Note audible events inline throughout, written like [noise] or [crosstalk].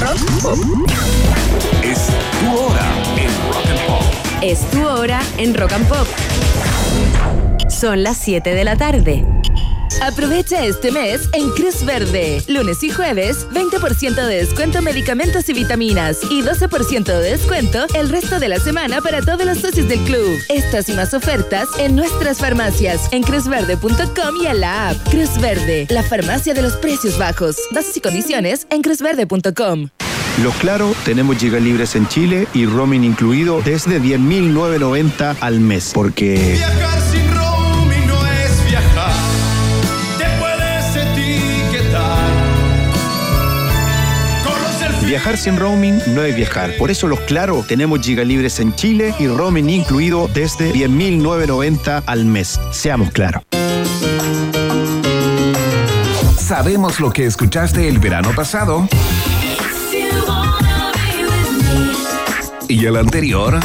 Rock Pop. Es tu hora en Rock and Pop. Es tu hora en Rock and Pop. Son las 7 de la tarde. Aprovecha este mes en Cruz Verde. Lunes y jueves, 20% de descuento en medicamentos y vitaminas y 12% de descuento el resto de la semana para todos los socios del club. Estas y más ofertas en nuestras farmacias, en cruzverde.com y en la app. Cruz Verde, la farmacia de los precios bajos. Bases y condiciones en cruzverde.com. Los Claro, tenemos gigas libres en Chile y roaming incluido desde 10.990 al mes. Porque viajar sin roaming no es viajar. Por eso Los Claro, tenemos gigas libres en Chile y roaming incluido desde 10.990 al mes. Seamos claros. Sabemos lo que escuchaste el verano pasado y el anterior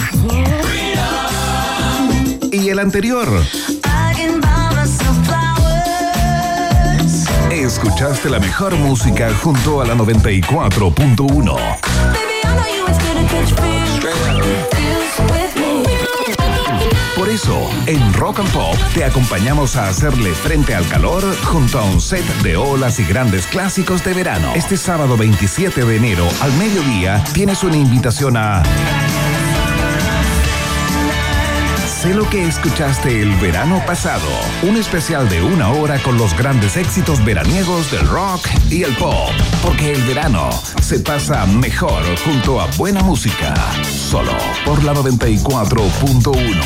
y el anterior. Escuchaste la mejor música junto a la 94.1. Por eso, en Rock and Pop te acompañamos a hacerle frente al calor junto a un set de olas y grandes clásicos de verano. Este sábado 27 de enero al mediodía tienes una invitación a Sé lo que escuchaste el verano pasado. Un especial de una hora con los grandes éxitos veraniegos del rock y el pop. Porque el verano se pasa mejor junto a buena música. Solo por la 94.1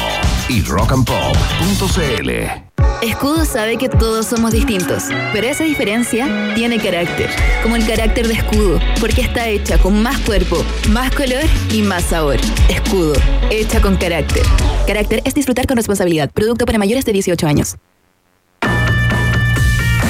y rockandpop.cl. Escudo sabe que todos somos distintos, pero esa diferencia tiene carácter, como el carácter de Escudo, porque está hecha con más cuerpo, más color y más sabor. Escudo, hecha con carácter. Carácter es disfrutar con responsabilidad. Producto para mayores de 18 años.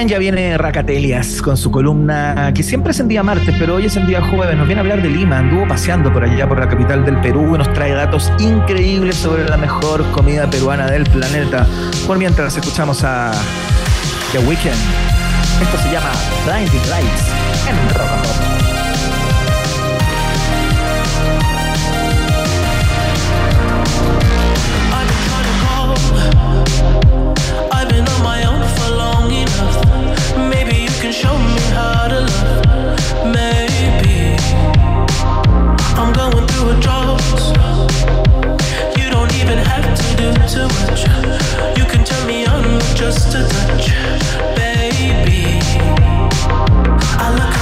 ya viene Racatelias con su columna que siempre es en día martes, pero hoy es en día jueves. Nos viene a hablar de Lima, anduvo paseando por allá por la capital del Perú y nos trae datos increíbles sobre la mejor comida peruana del planeta. Por mientras escuchamos a The Weeknd. Esto se llama Blinding Lights en Rock just a touch, baby. I look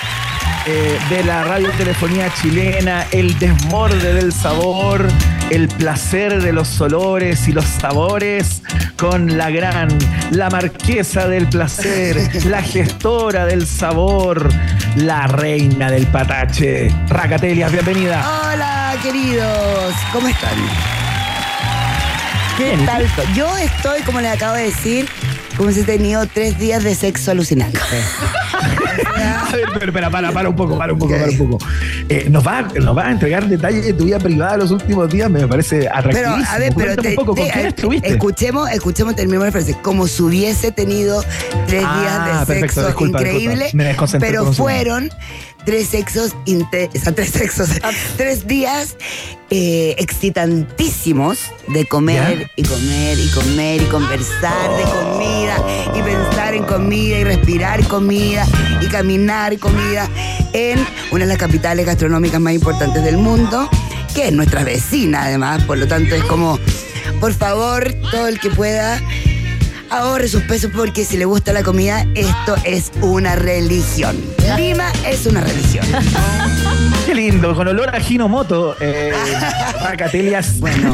eh, de la radiotelefonía chilena, el desborde del sabor, el placer de los olores y los sabores con la gran, la marquesa del placer, la gestora del sabor, la reina del patache. Racatelias, bienvenida. Hola, queridos. ¿Cómo están? ¿Qué Bien, ¿y tal? Yo estoy, como les acabo de decir, como si he tenido tres días de sexo alucinante. [laughs] A ver, pero, para, para un poco, para un poco, para un poco. Eh, ¿nos, va, ¿Nos va a entregar detalles de tu vida privada los últimos días? Me parece atractivo. Pero, a ver, pero un poco, ¿con te- quién estuviste? escuchemos, escuchemos, terminemos la frase. Como si hubiese tenido tres Ah, días de perfecto, sexo disculpa, increíble, disculpa. Me desconcentré pero fueron tres sexos, inte- o sea, tres sexos, Ah. tres días eh, excitantísimos de comer y comer y comer y conversar de comida y pensar en comida y respirar comida y caminar comida en una de las capitales gastronómicas más importantes del mundo, que es nuestra vecina además, por lo tanto es como, por favor, todo el que pueda ahorre sus pesos porque si le gusta la comida, esto es una religión. Lima es una religión. [laughs] Qué lindo, con olor a Hinomoto, eh, [laughs] Racatelias. Bueno.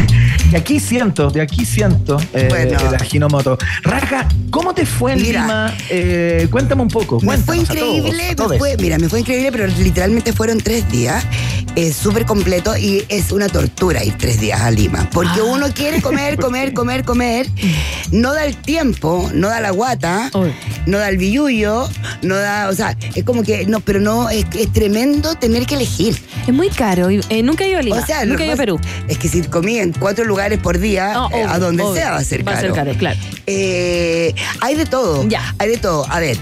De aquí siento, de aquí siento eh, Bueno. el Hinomoto. Raca, ¿cómo te fue en Mira. Lima? Eh, cuéntame un poco. Me fue cuéntanos a todos, increíble, a me fue- mira, me fue increíble, pero literalmente fueron tres días, eh, súper completo y es una tortura ir tres días a Lima, porque uno quiere comer, [laughs] comer, comer, comer, no da el tiempo, no da la guata, Uy. no da el billuyo, no da, o sea, es como que, no, pero no, es, es tremendo tener que elegir. Es muy caro. y, eh, nunca he ido a Lima. O sea, lo nunca he ido a Perú. Es que si comí en cuatro lugares por día, No, eh, a donde obvio. sea va a ser Va a caro. ser caro, claro. Eh, hay de todo. Ya. Hay de todo. A ver.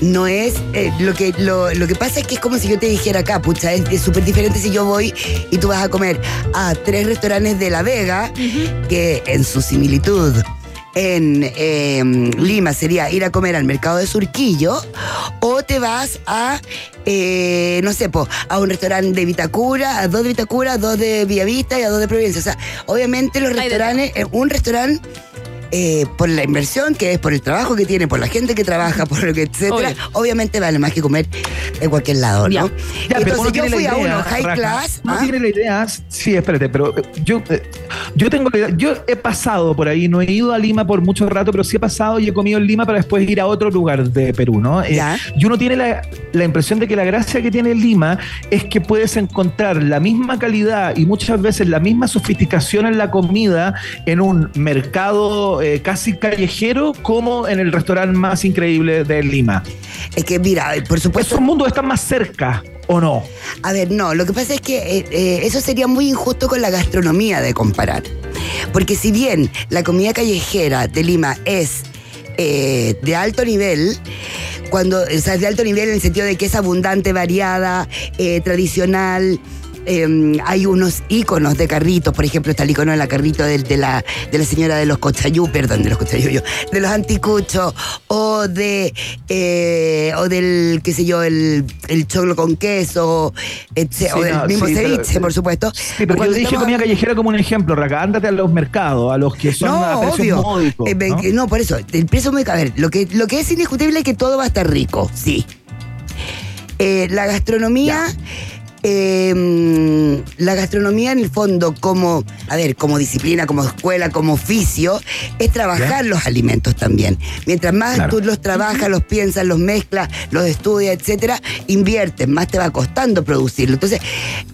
No es. eh, lo, que, lo, lo que pasa es que es como si yo te dijera acá, pucha, es es súper diferente si yo voy y tú vas a comer a tres restaurantes de La Vega, que en su similitud en eh, Lima sería ir a comer al mercado de Surquillo, o te vas a, eh, no sé, po, a un restaurante de Vitacura, a dos de Vitacura, a dos de Villavista y a dos de Providencia. O sea, obviamente los restaurantes, eh, un restaurante eh, por la inversión que es, por el trabajo que tiene, por la gente que trabaja, por lo que [laughs] etcétera, obviamente vale más que comer en cualquier lado, ¿no? Ya. Ya, Entonces yo fui a uno high class. uno ¿ah? tiene la idea, sí, espérate, pero eh, yo, eh, yo tengo la idea, yo he pasado por ahí, no he ido a Lima por mucho rato, pero sí he pasado y he comido en Lima para después ir a otro lugar de Perú, ¿no? Eh, y uno tiene la, la impresión de que la gracia que tiene Lima es que puedes encontrar la misma calidad y muchas veces la misma sofisticación en la comida en un mercado eh, casi callejero como en el restaurante más increíble de Lima. Es que mira, por supuesto, ¿Esos mundos están más cerca o no? A ver, no, lo que pasa es que eh, eh, eso sería muy injusto con la gastronomía de comparar. Porque si bien la comida callejera de Lima es eh, de alto nivel, cuando, o sea, es de alto nivel en el sentido de que es abundante, variada, eh, tradicional. Eh, hay unos íconos de carritos, por ejemplo, está el icono de la carrito de, de la, de la señora de los cochayú, perdón, de los cochayú, de los anticuchos, o de eh, o del, qué sé yo, el, el choclo con queso, etc- o del no, mismo sí, pero- ceviche, por supuesto. Sí, pero yo dije estamos- comida callejera como un ejemplo, Raca. Ándate a los mercados, a los que son a no, precios obvio. módicos. Eh, ¿no? por eso, el precio muy caro. A ver, lo que, lo que es indiscutible es que todo va a estar rico, sí. Eh, la gastronomía, eh, mm, la gastronomía en el fondo como, a ver, como disciplina, como escuela, como oficio, es trabajar los alimentos también. Mientras más Claro. tú los trabajas, los piensas, los mezclas, los estudias, etcétera, inviertes, más te va costando producirlo. Entonces,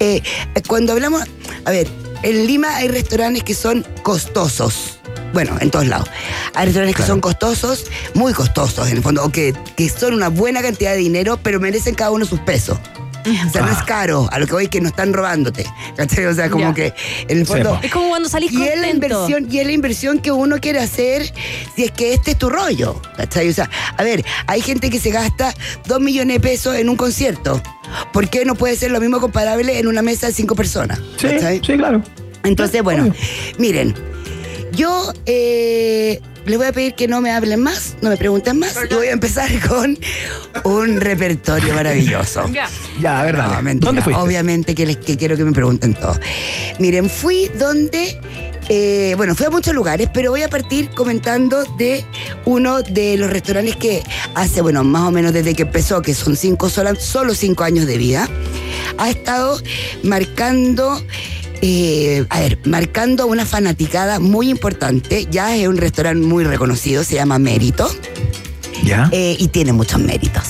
eh, cuando hablamos, a ver, en Lima hay restaurantes que son costosos. Bueno, en todos lados. Hay restaurantes que son costosos, muy costosos en el fondo, o que, que son una buena cantidad de dinero, pero merecen cada uno sus pesos. [laughs] O sea, no es caro, a lo que voy es que no están robándote. ¿Cachai? O sea, como Ya. que en el fondo. Es como cuando salís Y es, la contento. inversión, y es la inversión que uno quiere hacer si es que este es tu rollo. ¿cachai? O sea, a ver, hay gente que se gasta dos millones de pesos en un concierto. ¿Por qué no puede ser lo mismo comparable en una mesa de cinco personas? Sí, ¿cachai? sí, claro. Entonces, bueno, miren, yo eh, les voy a pedir que no me hablen más, no me pregunten más, y voy a empezar [laughs] con un repertorio maravilloso. Ya, a ver, dale. No, mentira. ¿Dónde fuiste? Obviamente que, les, que quiero que me pregunten todo. Miren, fui donde. eh, bueno, fui a muchos lugares, pero voy a partir comentando de uno de los restaurantes que hace, bueno, más o menos desde que empezó, que son cinco, sola- solo cinco años de vida, ha estado marcando, eh, a ver, marcando una fanaticada muy importante. Ya es un restaurante muy reconocido, se llama Mérito Ya. eh, y tiene muchos méritos.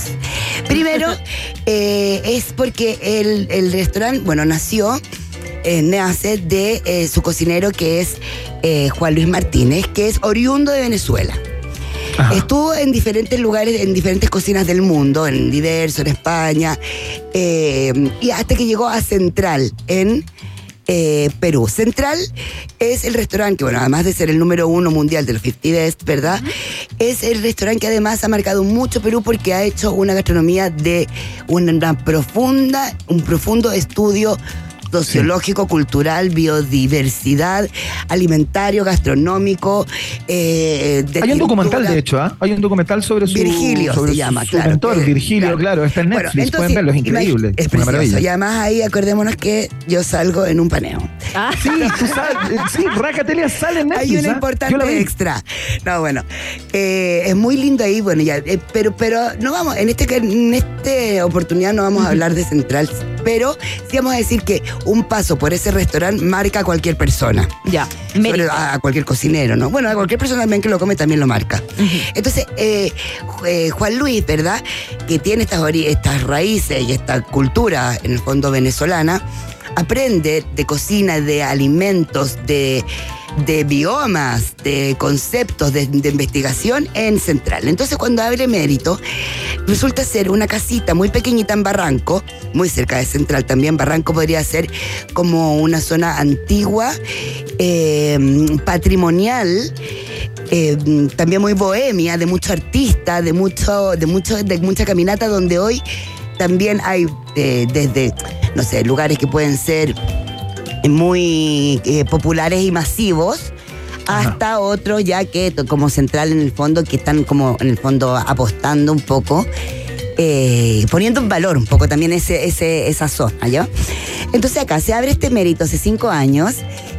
Primero, [laughs] eh, es porque el, el restaurante, bueno, nació, nace de eh, su cocinero que es eh, Juan Luis Martínez, que es oriundo de Venezuela. Ajá. Estuvo en diferentes lugares, en diferentes cocinas del mundo, en diverso, en España, eh, y hasta que llegó a Central, en eh, Perú. Central es el restaurante que, bueno, además de ser el número uno mundial de los 50 Best, ¿verdad? Es el restaurante que además ha marcado mucho Perú porque ha hecho una gastronomía de una profunda, un profundo estudio sociológico, cultural, biodiversidad, alimentario, gastronómico. eh, de Hay un documental, cultura. de hecho, ¿ah? Hay un documental sobre su, Virgilio sobre se llama, su claro. mentor, Eh, Virgilio, claro. está en Bueno, Netflix, entonces, pueden verlo, es increíble. Es una maravilla. Y además ahí acordémonos que yo salgo en un paneo. Sí, tú sabes, eh, sí, Racatelia sale en Netflix. Hay una ¿ah? importante extra. No, bueno, eh, es muy lindo ahí, bueno, ya, eh, pero, pero no vamos, en este en esta oportunidad no vamos a hablar de Central, pero sí vamos a decir que un paso por ese restaurante marca a cualquier persona. Ya. Sobre- a, a cualquier cocinero, ¿no? Bueno, a cualquier persona también que lo come también lo marca. Entonces, eh, eh, Juan Luis, ¿verdad? Que tiene estas, estas raíces y esta cultura, en el fondo venezolana, aprende de cocina, de alimentos, de, de biomas, de conceptos, de, investigación en Central. Entonces, cuando abre Mérito, resulta ser una casita muy pequeñita en Barranco, muy cerca de Central también. Barranco podría ser como una zona antigua, eh, patrimonial. eh, también muy bohemia, de mucho artista, de mucho, de mucho, de mucha caminata, donde hoy también hay eh, desde, no sé, lugares que pueden ser muy eh, populares y masivos hasta otros ya que como central en el fondo que están como en el fondo apostando un poco eh, poniendo en valor un poco también ese, ese, esa zona ¿ya? entonces acá se abre este mérito hace cinco años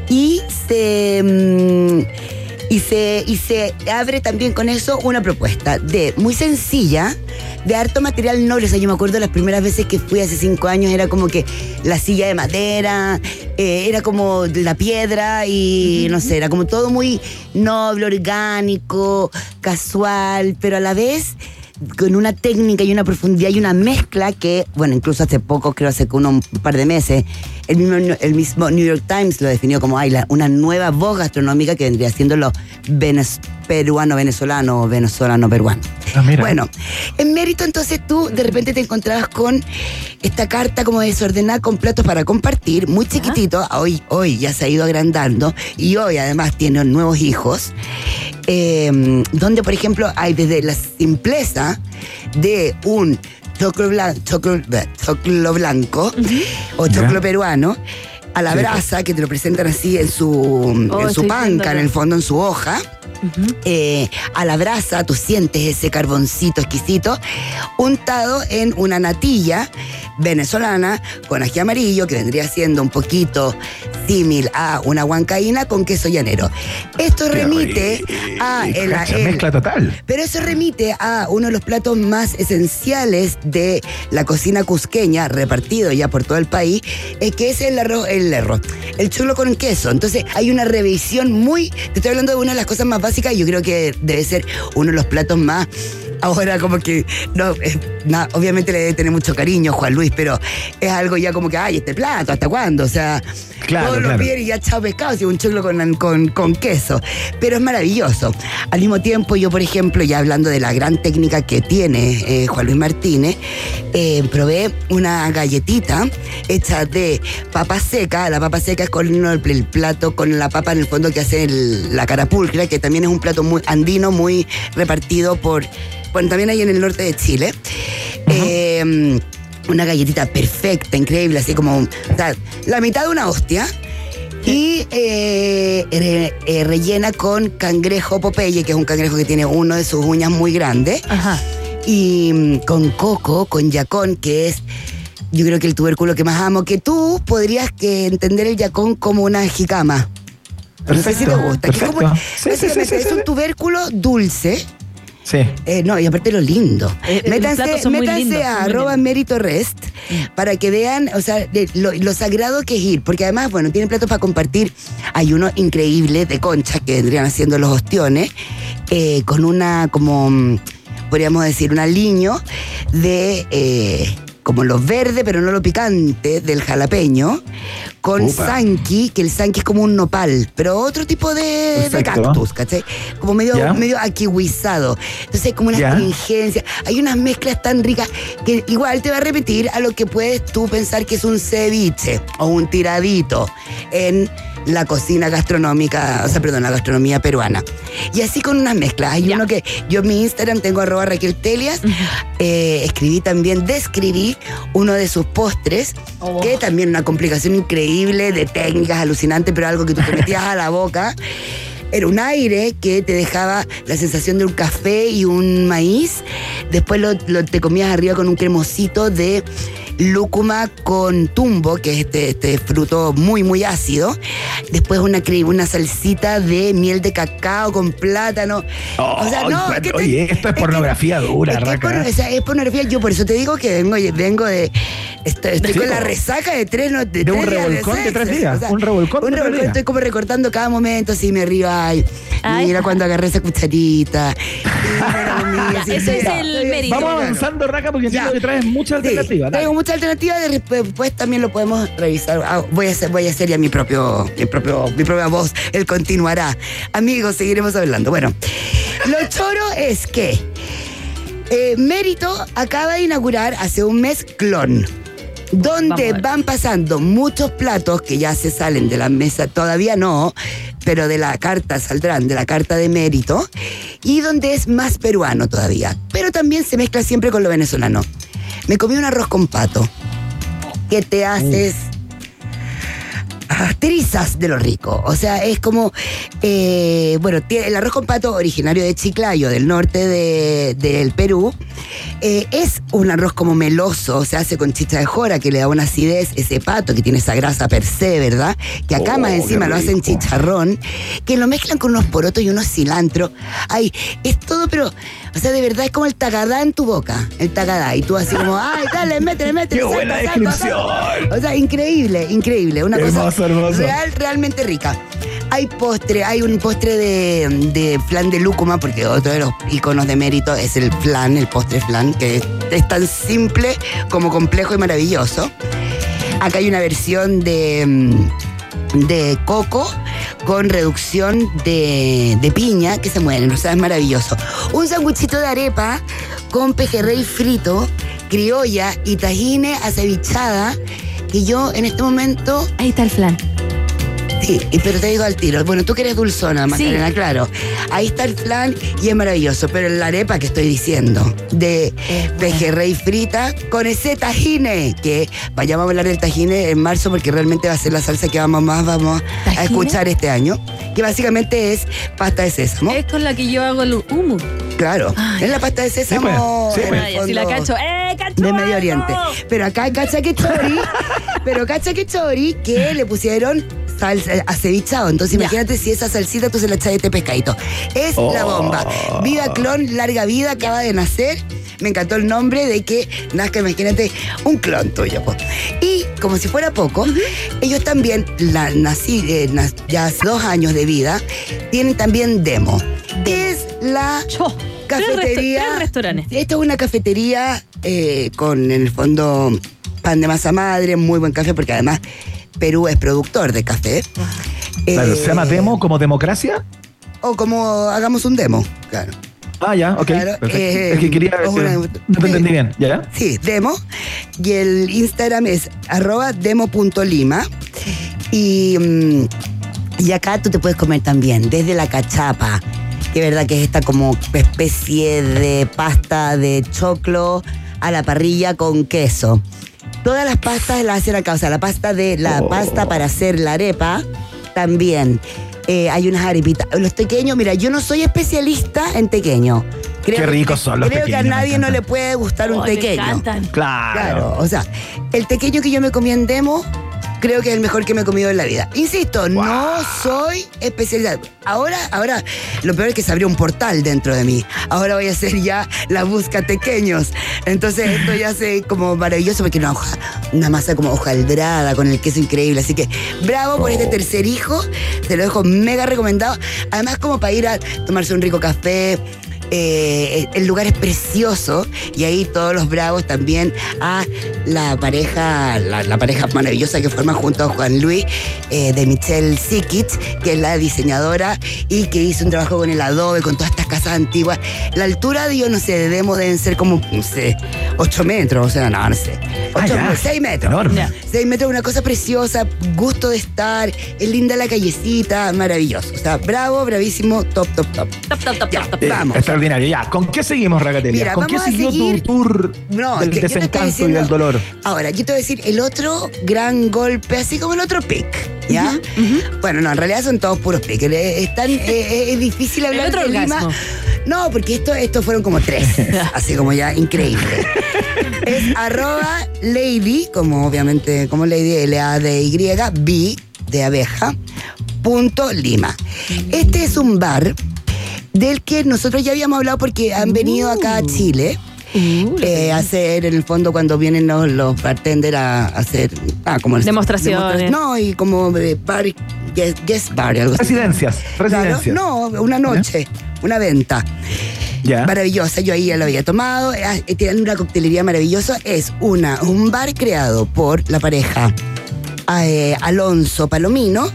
y se mm, y se, y se abre también con eso una propuesta de muy sencilla, de harto material noble. O sea, yo me acuerdo las primeras veces que fui hace cinco años, era como que la silla de madera, eh, era como la piedra y no sé, era como todo muy noble, orgánico, casual, pero a la vez con una técnica y una profundidad y una mezcla que, bueno, incluso hace poco, creo hace un par de meses, el mismo, el mismo New York Times lo definió como ay, la- una nueva voz gastronómica que vendría siendo lo venez- peruano-venezolano o venezolano-peruano. Ah. Bueno, en mérito entonces tú de repente te encontrabas con esta carta como desordenada con platos para compartir, muy chiquitito, hoy, hoy ya se ha ido agrandando y hoy además tiene nuevos hijos, eh, donde por ejemplo hay desde la simpleza de un choclo, blan- choclo- choclo blanco o choclo peruano, a la Sí. brasa que te lo presentan así en su, en su panca, viéndolo. en el fondo, en su hoja eh, a la brasa, tú sientes ese carboncito exquisito, untado en una natilla venezolana con ají amarillo, que vendría siendo un poquito símil a una huancaína con queso llanero. Esto remite a el, Cacha, el- mezcla total. pero eso remite a uno de los platos más esenciales de la cocina cusqueña, repartido ya por todo el país, eh, que es el arroz, el arroz, el chulo con queso. Entonces hay una revisión muy, te estoy hablando de una de las cosas más básicas yo creo que debe ser uno de los platos más Ahora como que, no, eh, na- obviamente le debe tener mucho cariño Juan Luis, pero es algo ya como que, ay, este plato, ¿hasta cuándo? O sea, Claro, todos claro. los y ya chao pescado, si un choclo con, con, con queso. Pero es maravilloso. Al mismo tiempo, yo, por ejemplo, ya hablando de la gran técnica que tiene eh, Juan Luis Martínez, eh, probé una galletita hecha de papa seca. La papa seca es con el, el plato con la papa en el fondo que hace el- la carapulcra, que también es un plato muy andino, muy repartido por. Bueno, también hay en el norte de Chile. Eh, una galletita perfecta, increíble, así como o sea, la mitad de una hostia Y eh, re- eh, rellena con cangrejo Popeye, que es un cangrejo que tiene uno de sus uñas muy grande. Ajá. Y mm, con coco, con yacón, que es yo creo que el tubérculo que más amo, que tú podrías que entender el yacón como una jicama. No sé si te Perfecto, gusta. que es como- perfecto. Sí, sí, básicamente sí, sí, es un tubérculo dulce. Sí. Eh, no, y aparte lo lindo. Eh, eh, los métanse lindos, a arroba mérito rest para que vean, o sea, de lo, lo sagrado que es ir. Porque además, bueno, tienen platos para compartir. Hay uno increíble de concha que vendrían haciendo los ostiones, eh, con una, como, mm, podríamos decir, un aliño de... como lo verde, pero no lo picante del jalapeño, con sanki, que el sanki es como un nopal, pero otro tipo de, de cactus, ¿cachai? Como medio, medio aquihuizado. Entonces hay como una astringencia. Hay unas mezclas tan ricas que igual te va a repetir a lo que puedes tú pensar que es un ceviche o un tiradito en la cocina gastronómica, o sea, perdón, la gastronomía peruana. Y así con unas mezclas. Hay uno que yo en mi Instagram tengo arroba Raquel Telias, eh, escribí también, describí uno de sus postres, Oh. que también una complicación increíble de técnicas alucinantes, pero algo que tú te metías a la boca. Era un aire que te dejaba la sensación de un café y un maíz. Después lo, lo- te comías arriba con un cremosito de lúcuma con tumbo, que es este, este fruto muy, muy ácido. Después una, una salsita de miel de cacao con plátano. o sea, no, Ay, es que te- oye, esto es que- pornografía dura, es que es, Raca. o sea, es pornografía. Yo por eso te digo que vengo, vengo de. Estoy, estoy Sí, con la resaca de tres, no- de De un tres días revolcón de tres días, un revolcón un de tres revolcón. días. Estoy como recortando cada momento, así me río. Ay, Ay. mira cuando [laughs] agarré esa cucharita. [laughs] Mira, mira, Ya, sí, ese sí, es el mérito. Vamos avanzando, Raca, porque entiendo que traes muchas Sí, alternativas. dale. Muchas alternativas, de- después también lo podemos revisar. Ah, voy, a hacer, voy a hacer ya mi propio, mi propio, mi propia voz, él continuará. Amigos, seguiremos hablando. Bueno, lo choro es que eh, Mérito acaba de inaugurar hace un mes Clon. Donde van pasando muchos platos que ya se salen de la mesa, todavía no, pero de la carta saldrán, de la carta de mérito, y donde es más peruano todavía. Pero también se mezcla siempre con lo venezolano. Me comí un arroz con pato, que te haces ah, trizas de lo rico. O sea, es como, eh, bueno, el arroz con pato originario de Chiclayo, del norte de- del Perú, eh, es un arroz como meloso, se hace con chicha de jora, que le da una acidez, ese pato que tiene esa grasa per se, ¿verdad? Que acá Oh, más encima lo hacen chicharrón, que lo mezclan con unos porotos y unos cilantro. Ay, es todo, pero, o sea, de verdad es como el tagadá en tu boca, el tagadá, y tú así como, ay, dale, métele, métele. [laughs] ¡Qué buena descripción! O sea, increíble, increíble. Una Hermoso, cosa hermoso. real, realmente rica. Hay postre, hay un postre de, de flan de lúcuma, porque otro de los iconos de mérito es el flan, el postre flan, que es tan simple como complejo y maravilloso. Acá hay una versión de, mm, de coco con reducción de, de piña que se mueren, o sea, es maravilloso. Un sanguchito de arepa con pejerrey frito, criolla y tajine acevichada, que yo en este momento Ahí está el flan. Sí, pero te digo al tiro. Bueno, tú que eres dulzona, Magdalena, Sí. claro. Ahí está el flan y es maravilloso. Pero la arepa que estoy diciendo, de pejerrey frita con ese tajine, que vayamos a hablar del tajine en marzo porque realmente va a ser la salsa que vamos más vamos a escuchar este año, que básicamente es pasta de sésamo. Es con la que yo hago el humo. Claro, es la pasta de sésamo. Sí, pues, sí, en pues. Ay, la cacho. ¡Eh, cacho! de Medio! Oriente. Pero acá cacha que chori, [laughs] pero cacha que chori que le pusieron salsa acevichado. Entonces imagínate si esa salsita tú se la echas de este pescadito. Es la bomba. Viva clon, larga vida, acaba de nacer. Me encantó el nombre de que nazca, imagínate, un clon tuyo. po. Y como si fuera poco, ellos también, la, nací, eh, ya hace dos años de vida, tienen también demo. Que es la resto- cafetería. tres restaurantes. Esta es una cafetería eh, con, en el fondo, pan de masa madre, muy buen café, porque además Perú es productor de café. Claro, Eh, ¿Se llama demo como democracia? O como hagamos un demo, claro. Ah, ya, ok. Claro, eh, es que quería. o una- no te entendí bien, ¿ya? Sí, demo. Y el Instagram es arroba demo.lima. Y, mm, y acá tú te puedes comer también, desde la cachapa, que verdad que es esta como especie de pasta de choclo a la parrilla con queso. Todas las pastas las hacen acá, o sea, la pasta de la Oh. pasta para hacer la arepa también. Eh, hay unas arepitas. Los tequeños, mira, yo no soy especialista en tequeño. Creo, Qué ricos son los Creo que a me nadie no le puede gustar un Oh, me tequeño. encantan. Claro. Claro, o sea, el tequeño que yo me comí en demo, creo que es el mejor que me he comido en la vida. Insisto, no soy especialista. Ahora, ahora, lo peor es que se abrió un portal dentro de mí. Ahora voy a hacer ya la busca tequeños. Entonces esto ya se como maravilloso porque una hoja, una masa como hojaldrada con el queso increíble. Así que bravo por este tercer hijo. Te lo dejo mega recomendado. Además, como para ir a tomarse un rico café. Eh, el lugar es precioso y ahí todos los bravos también a la pareja, la, la pareja maravillosa que forman junto a Juan Luis eh, de Michelle Sikic, que es la diseñadora y que hizo un trabajo con el adobe, con todas estas casas antiguas. La altura de yo no sé, de demo deben ser como, no sé, 8 metros, o sea, no, no sé. Ah, ya. 6 metros. Enorme. Ya. 6 metros, una cosa preciosa, gusto de estar, es linda la callecita, maravilloso. O sea, bravo, bravísimo, top, top, top. Top, top, top, Ya, top, top. Eh, vamos. Extraordinario. Ya, ¿con qué seguimos, Ragatelia? Mira, ¿Con qué siguió seguir- tu tour No, del desencanto y del dolor? Ahora, yo te voy a decir el otro gran golpe, así como el otro pick, ¿ya? Bueno, no, en realidad son todos puros pick. Eh, Es, tan, [laughs] eh, es difícil hablar otro de Lima. No, porque esto, estos fueron como tres, [laughs] así como ya increíble. es arroba lady, como obviamente, como lady, L-A-D-Y, B de abeja, punto Lima. Este es un bar del que nosotros ya habíamos hablado porque han venido acá a Chile. Uh, eh, a hacer en el fondo cuando vienen los, los bartenders a, hacer ah, como Demostraciones. demostra- no y como eh, bar guest, guest bar algo así. Residencias, Claro, residencias. no una noche una venta Ya. maravillosa yo ahí ya lo había tomado ah, eh, tienen una coctelería maravillosa es una un bar creado por la pareja eh, Alonso Palomino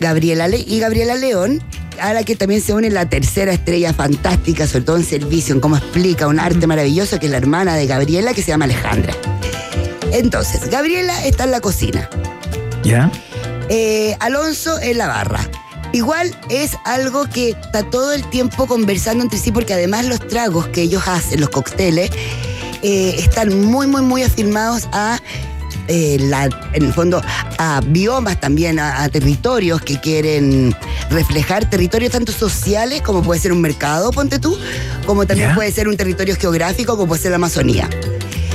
Gabriela Le- y Gabriela León a la que también se une la tercera estrella fantástica, sobre todo en servicio, en cómo explica un arte maravilloso, que es la hermana de Gabriela, que se llama Alejandra. Entonces, Gabriela está en la cocina. Ya. Eh, Alonso en la barra. Igual es algo que está todo el tiempo conversando entre sí, porque además los tragos que ellos hacen, los cócteles, eh, están muy, muy, muy afirmados a, eh, la, en el fondo, a biomas también, a, a territorios que quieren reflejar, territorios tanto sociales como puede ser un mercado, ponte tú, como también puede ser un territorio geográfico como puede ser la Amazonía.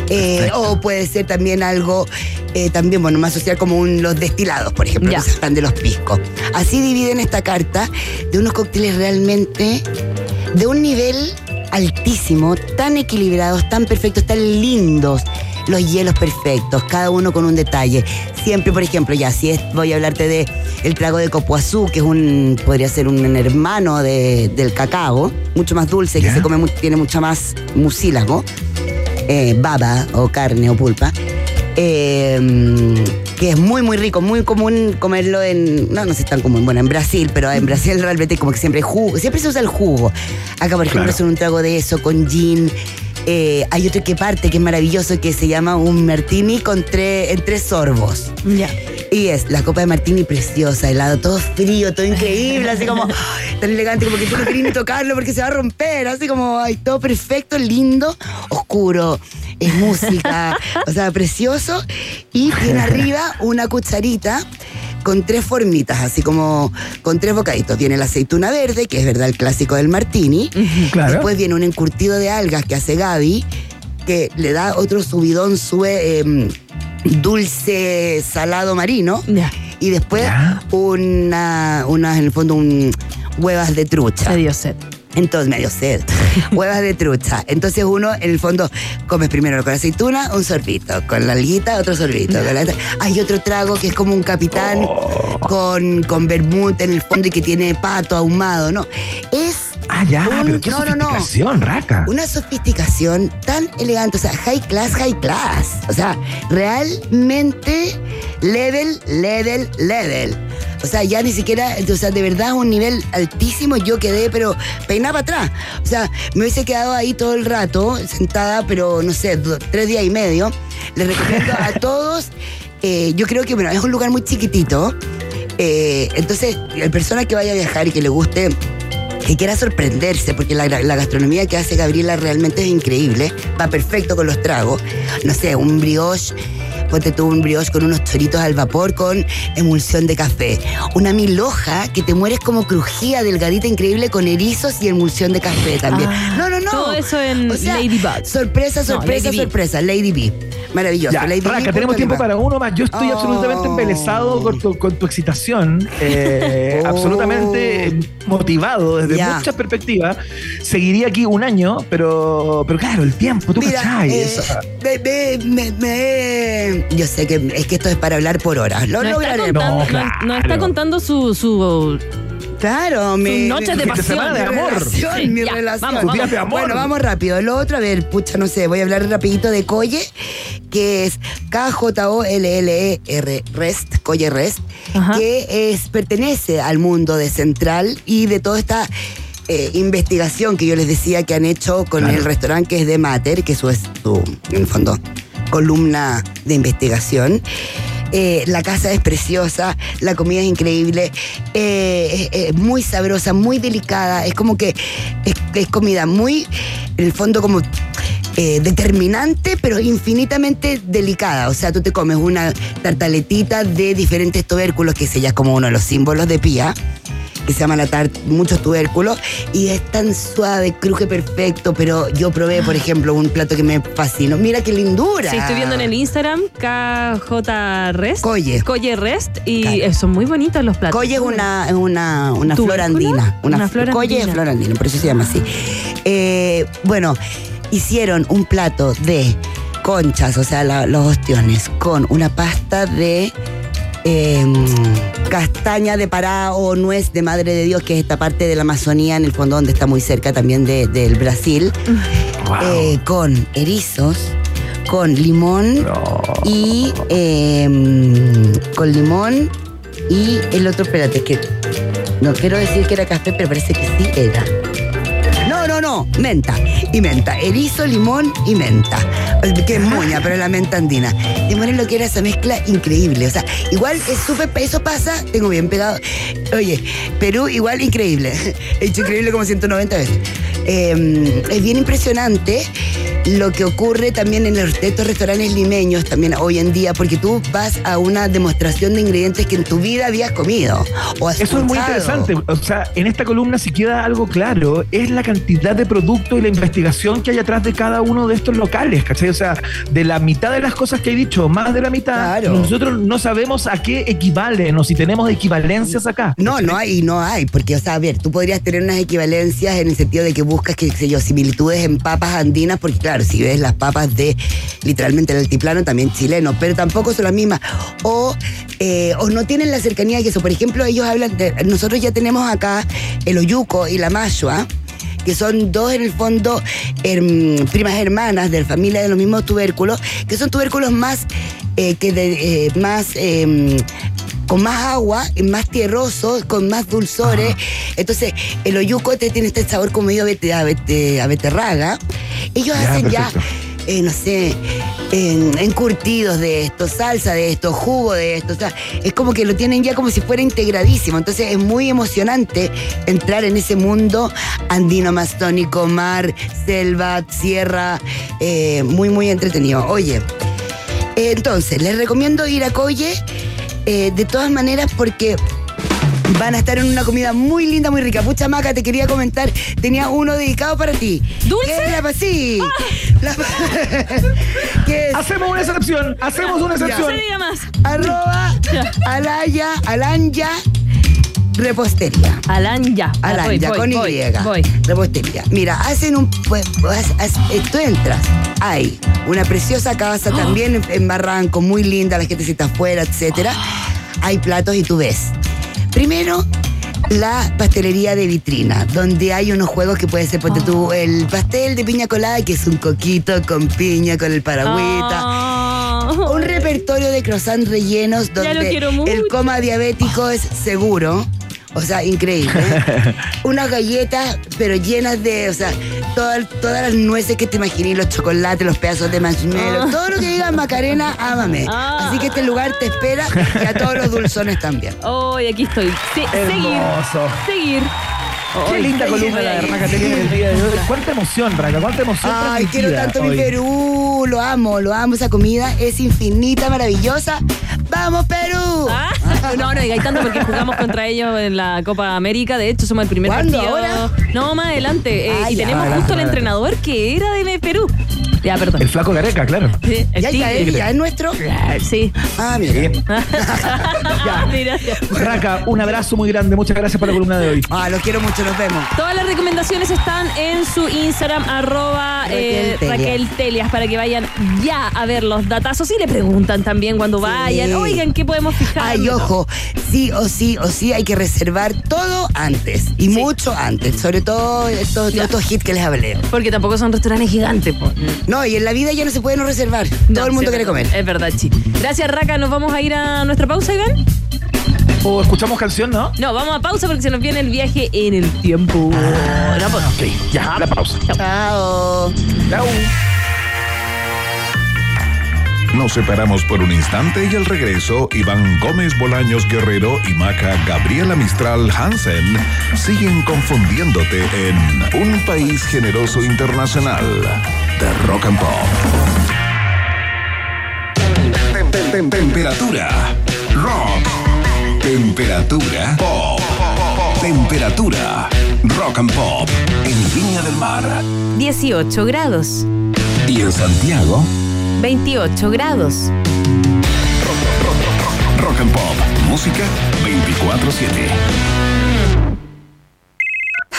Eh, o puede ser también algo eh, también bueno más social como un- los destilados, por ejemplo, Ya. que están de los piscos. Así dividen esta carta de unos cócteles realmente de un nivel altísimo, tan equilibrados, tan perfectos, tan lindos. Los hielos perfectos, cada uno con un detalle. Siempre, por ejemplo, ya si es, voy a hablarte de el trago de copuazú, que es un, podría ser un hermano de- del cacao, mucho más dulce, que se come, tiene mucha más mucílago eh, baba o carne o pulpa, eh, que es muy, muy rico, muy común comerlo en, no, no sé tan común, bueno, en Brasil, pero en Brasil realmente como que siempre hay jugo, siempre se usa el jugo. Acá, por ejemplo, Claro. son un trago de eso con gin. Eh, hay otro que parte que es maravilloso que se llama un martini con tres, en tres sorbos. Ya. Y es la copa de martini preciosa, helado, todo frío, todo increíble, así como ay, tan elegante, como que tú no querías ni tocarlo porque se va a romper, así como ay, todo perfecto, lindo, oscuro, es música, o sea, precioso. Y tiene arriba una cucharita con tres formitas, así como con tres bocaditos. Viene la aceituna verde, que es verdad el clásico del martini. [laughs] Claro. Después viene un encurtido de algas que hace Gaby, que le da otro subidón sue, em, dulce salado marino. Y después una, una, en el fondo, un huevas de trucha. Se dio sed. Entonces, medio sed. [laughs] Huevas de trucha. Entonces uno, en el fondo, comes primero con aceituna, un sorbito. Con la alguita, otro sorbito. con la- Hay otro trago que es como un capitán Oh. con, con vermut en el fondo y que tiene pato ahumado, ¿no? Es Ah, ya, un- pero qué no, no, no. sofisticación, Raca. una sofisticación tan elegante, o sea, high class, high class. O sea, realmente level, level, level. O sea, ya ni siquiera, o sea, de verdad un nivel altísimo. Yo quedé, pero peinaba atrás. O sea, me hubiese quedado ahí todo el rato, sentada, pero no sé, tres días y medio. Les recomiendo a [laughs] todos. eh, yo creo que, bueno, es un lugar muy chiquitito. eh, entonces, la persona que vaya a viajar y que le guste que quiera sorprenderse, porque la, la gastronomía que hace Gabriela realmente es increíble, va perfecto con los tragos. No sé, un brioche ponte tú un brioche con unos choritos al vapor con emulsión de café. Una milhoja que te mueres como crujía, delgadita, increíble, con erizos y emulsión de café también. Ah, no, no, no. todo eso en Ladybug. Sorpresa, No, sorpresa, Lady B. sorpresa. Lady B. Maravilloso. Ya, Raca, tenemos tiempo para uno más. Yo estoy Oh. absolutamente embelesado con tu, con tu excitación, eh, [laughs] Oh. absolutamente motivado desde Ya. muchas perspectivas. Seguiría aquí un año, pero, pero claro, el tiempo, tú Mira, cachai. eh, esa- me- me- me- me- yo sé que es que esto es para hablar por horas. Lo No está lograremos. contando, No, no- claro. no está contando su, su, Claro, mi, noches de pasión. semana de mi amor. relación, Sí, mi ya, relación. vamos, días de amor. Bueno, vamos rápido. Lo otro, a ver, pucha, no sé, voy a hablar rapidito de Colle, que es K-J-O-L-L-E-R, Rest, Colle Rest, Ajá. que es, pertenece al mundo de Central y de toda esta eh, investigación que yo les decía que han hecho con Claro. el restaurante que es de Mater, que eso es su, en el fondo, columna de investigación. Eh, la casa es preciosa, la comida es increíble, eh, es, muy sabrosa, muy delicada. Es como que es, comida muy, en el fondo, como eh, determinante, pero infinitamente delicada. O sea, tú te comes una tartaletita de diferentes tubérculos, que es ya como uno de los símbolos de Pía que se llama la tart, muchos tubérculos, y es tan suave, cruje perfecto, pero yo probé, por ejemplo, un plato que me fascinó. Mira qué lindura. Sí, estoy viendo en el Instagram KJ Rest. Colle. Colle Rest. Y Claro. eh, son muy bonitos los platos. Colle es una, una, una flor andina. Una flor Colle es flor andina, por eso se llama así. Eh, bueno, hicieron un plato de conchas, o sea, la- los ostiones, con una pasta de eh, castaña de pará o nuez de Madre de Dios, que es esta parte de la Amazonía, en el fondo donde está muy cerca también de- del Brasil, Wow. eh, con erizos, con limón No. y eh, con limón y el otro, espérate, que no quiero decir que era café, pero parece que sí era. No, menta y menta, erizo, limón y menta. Que es moña, pero la menta andina. Manera lo que era esa mezcla increíble. O sea, igual es súper, eso pasa, tengo bien pegado. Oye, Perú igual increíble. [laughs] He hecho increíble como 190 veces. Eh, es bien impresionante lo que ocurre también en los- estos restaurantes limeños también hoy en día, porque tú vas a una demostración de ingredientes que en tu vida habías comido. O has Eso es muy interesante. O sea, en esta columna, si queda algo claro, es la cantidad de productos y la investigación que hay atrás de cada uno de estos locales, ¿cachai? O sea, de la mitad de las cosas que he dicho, más de la mitad, Claro. nosotros no sabemos a qué equivalen o si tenemos equivalencias acá. No, no hay, no hay, porque, o sea, a ver, tú podrías tener unas equivalencias en el sentido de que buscas, qué sé yo, similitudes en papas andinas, porque claro, si ves las papas de literalmente el altiplano, también chileno, pero tampoco son las mismas. O, eh, o no tienen la cercanía que eso. Por ejemplo, ellos hablan de, nosotros ya tenemos acá el oyuco y la mashua, que son dos en el fondo primas hermanas de la familia de los mismos tubérculos, que son tubérculos más eh, que eh, más em, con más agua, más tierroso, con más dulzores. Entonces, el oyuco este tiene este sabor como medio a, bete- a bete- a beterraga. Ellos Ya, hacen ya, eh, no sé, en, encurtidos de esto, salsa de esto, jugo de esto. O sea, es como que lo tienen ya como si fuera integradísimo. Entonces, es muy emocionante entrar en ese mundo andino, amazónico, mar, selva, sierra. eh, muy, muy entretenido. Oye. Eh, Entonces, les recomiendo ir a Colle, eh, de todas maneras, porque van a estar en una comida muy linda, muy rica. Pucha Maca, te quería comentar, tenía uno dedicado para ti. ¿Dulce? ¿Qué es la pa- sí. La- [laughs] ¿Qué es? Hacemos una excepción, hacemos una No excepción. se diga más. Arroba Alaya, Alanya, repostería. Alanya. Ya, Alanya, voy, con voy, Y. Voy. Repostería. Mira, hacen un. pues, tú entras. Hay una preciosa casa ¡Oh! también en, Barranco, muy linda, la gente se está afuera, etcétera. Hay platos y tú ves. Primero, la pastelería de vitrina, donde hay unos juegos que puede ser, ponte tú, el pastel de piña colada, que es un coquito con piña, con el paragüita. Un repertorio de croissants rellenos donde el coma diabético es seguro. O sea, increíble. [laughs] Unas galletas, pero llenas de, o sea, todas, todas las nueces que te imaginé, los chocolates, los pedazos de marshmallow, Ah. todo lo que diga Macarena, ámame. Ah. Así que este lugar te espera y a todos los dulzones también. Hoy aquí estoy. Se- seguir. Hermoso. Seguir. Qué linda columna la de Raca el día de hoy. Cuánta emoción, Raca, cuánta emoción. Ay, quiero tanto mi. Perú. Lo amo, lo amo. Esa comida es infinita, maravillosa. ¡Vamos, Perú! Ah, No, no digáis tanto porque jugamos contra ellos en la Copa América. De hecho, somos el primer ¿Cuándo? partido. ¿Ahora? No, más adelante. Eh, y tenemos justo el entrenador que era de Perú. Ya, perdón. El flaco Gareca, claro. Sí, el ¿Ya, ya, es, ya es nuestro? Sí. Ah, mira. [laughs] [laughs] Mira. Raca, un abrazo muy grande. Muchas gracias por la columna de hoy. Ah, los quiero mucho, nos vemos. Todas las recomendaciones están en su Instagram, arroba eh, Raquel Telias. Raquel Telias, para que vayan ya a ver los datazos y le preguntan también cuando vayan, oigan, ¿qué podemos fijar? Ay, ojo, sí o sí o sí hay que reservar todo antes y mucho antes, sobre todo estos, estos hits que les hablé. Porque tampoco son restaurantes gigantes, po. No, y en la vida ya no se puede no reservar. No, todo el mundo sí, quiere comer. Es verdad, chi. Gracias, Raca. Nos vamos a ir a nuestra pausa, Iván. O escuchamos canción, ¿no? No, vamos a pausa porque se nos viene el viaje en el tiempo. No, pues, Ok, ya, la pausa. Chao. Chau. Nos separamos por un instante y al regreso, Iván Gómez Bolaños Guerrero y Maca Gabriela Mistral Hansen siguen confundiéndote en Un País Generoso Internacional de Rock and Pop. Tem- tem- tem- Temperatura. Rock. Temperatura. Pop. Temperatura. Rock and Pop. En Viña del Mar. 18 grados. Y en Santiago. 28 grados. Rock and Pop. Música 24-7.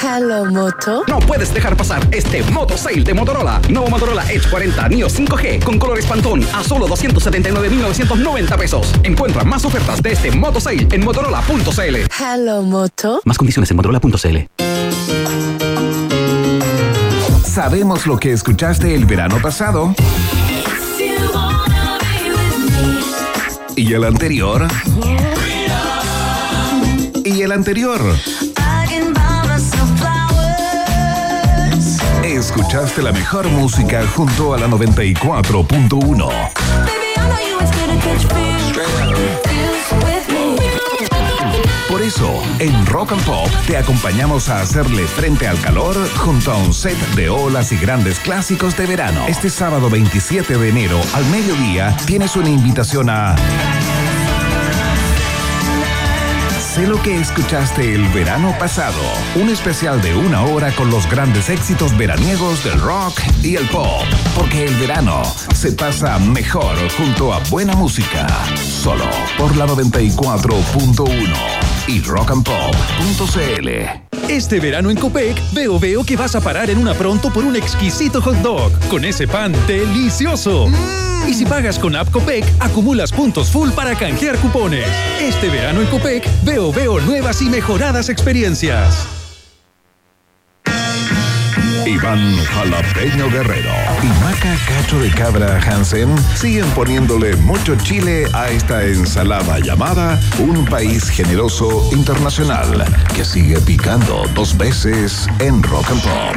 Hello, Moto. No puedes dejar pasar este Moto Sale de Motorola. Nuevo Motorola Edge 40 Neo 5G con color espantón a solo 279.990 pesos. Encuentra más ofertas de este Moto Sale en motorola.cl. Hello, Moto. Más condiciones en motorola.cl. Sabemos lo que escuchaste el verano pasado y el anterior y el anterior. Escuchaste la mejor música junto a la 94.1. Por eso, en Rock and Pop te acompañamos a hacerle frente al calor junto a un set de olas y grandes clásicos de verano. Este sábado 27 de enero al mediodía tienes una invitación a Sé lo que escuchaste el verano pasado. Un especial de una hora con los grandes éxitos veraniegos del rock y el pop. Porque el verano se pasa mejor junto a buena música. Solo por la 94.1 y rockandpop.cl. Este verano en Copec, veo veo que vas a parar en una pronto por un exquisito hot dog con ese pan delicioso. Y si pagas con App Copec, acumulas puntos full para canjear cupones. Este verano en Copec, veo veo nuevas y mejoradas experiencias. Iván Jalapeño Guerrero y Maca Cacho de Cabra Hansen siguen poniéndole mucho chile a esta ensalada llamada Un País Generoso Internacional que sigue picando dos veces en Rock and Pop.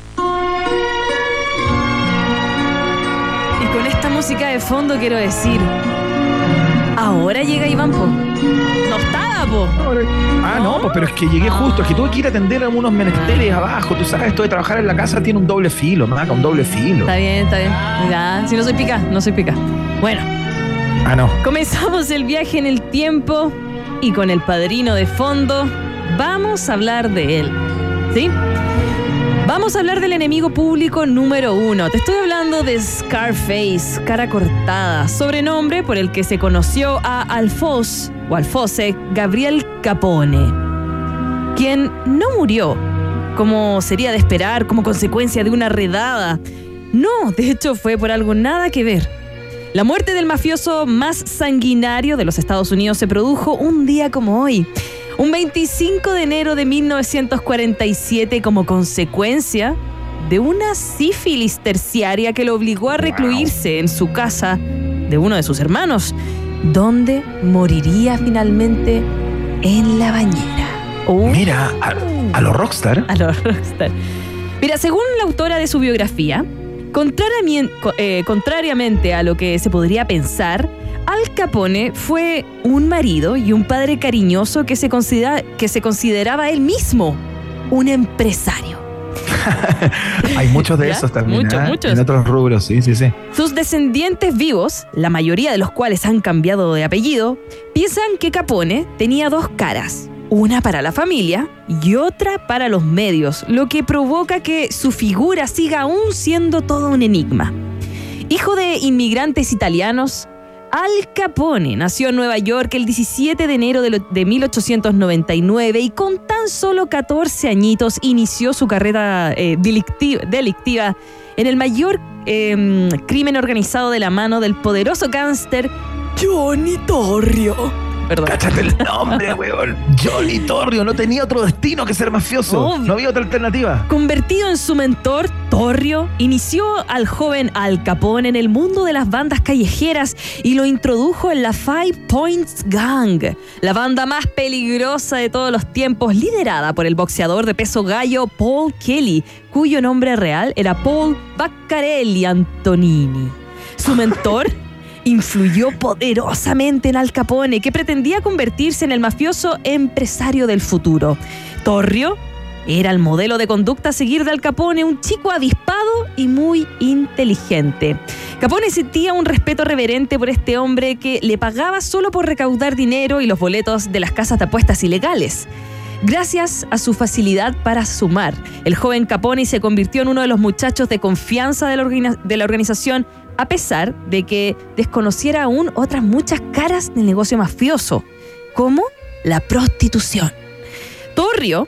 Música de fondo quiero decir, ahora llega Iván Po. No estaba, po. Ah, no, pues, pero es que llegué justo, es que tuve que ir a atender algunos menesteres abajo. Tú sabes, esto de trabajar en la casa tiene un doble filo, maca, un doble filo. Está bien, está bien. Ya, si no soy pica, no soy pica. Bueno, Ah, no. comenzamos el viaje en el tiempo y con el padrino de fondo vamos a hablar de él. ¿Sí? Vamos a hablar del enemigo público número uno. Te estoy hablando de Scarface, cara cortada, sobrenombre por el que se conoció a Alfos o Alfose Gabriel Capone, quien no murió, como sería de esperar, como consecuencia de una redada. No, de hecho fue por algo nada que ver. La muerte del mafioso más sanguinario de los Estados Unidos se produjo un día como hoy, un 25 de enero de 1947 como consecuencia de una sífilis terciaria que lo obligó a recluirse en su casa de uno de sus hermanos, donde moriría finalmente en la bañera. Oh. Mira, a, a los rockstar. A los rockstar. Mira, según la autora de su biografía, eh, contrariamente a lo que se podría pensar, Al Capone fue un marido y un padre cariñoso que se, considera- que se consideraba él mismo un empresario. [laughs] Hay muchos de [laughs] ¿Ya? esos también. Muchos, ¿ah? muchos. En otros rubros, sí, sí, sí. Sus descendientes vivos, la mayoría de los cuales han cambiado de apellido, piensan que Capone tenía dos caras, una para la familia y otra para los medios, lo que provoca que su figura siga aún siendo todo un enigma. Hijo de inmigrantes italianos, Al Capone nació en Nueva York el 17 de enero de, lo- de 1899 y con tan solo 14 añitos inició su carrera eh, delicti- delictiva en el mayor eh, crimen organizado de la mano del poderoso gángster Johnny Torrio. Perdón. Cáchate el nombre, [laughs] weón. Johnny Torrio no tenía otro destino que ser mafioso. Obvio. No había otra alternativa. Convertido en su mentor, Torrio inició al joven Al Capone en el mundo de las bandas callejeras y lo introdujo en la Five Points Gang, la banda más peligrosa de todos los tiempos, liderada por el boxeador de peso gallo Paul Kelly, cuyo nombre real era Paul Baccarelli Antonini. Su mentor [laughs] influyó poderosamente en Al Capone, que pretendía convertirse en el mafioso empresario del futuro. Torrio era el modelo de conducta a seguir de Al Capone, un chico avispado y muy inteligente. Capone sentía un respeto reverente por este hombre que le pagaba solo por recaudar dinero y los boletos de las casas de apuestas ilegales. Gracias a su facilidad para sumar, el joven Capone se convirtió en uno de los muchachos de confianza de la, organi- de la organización, a pesar de que desconociera aún otras muchas caras del negocio mafioso, como la prostitución. Torrio,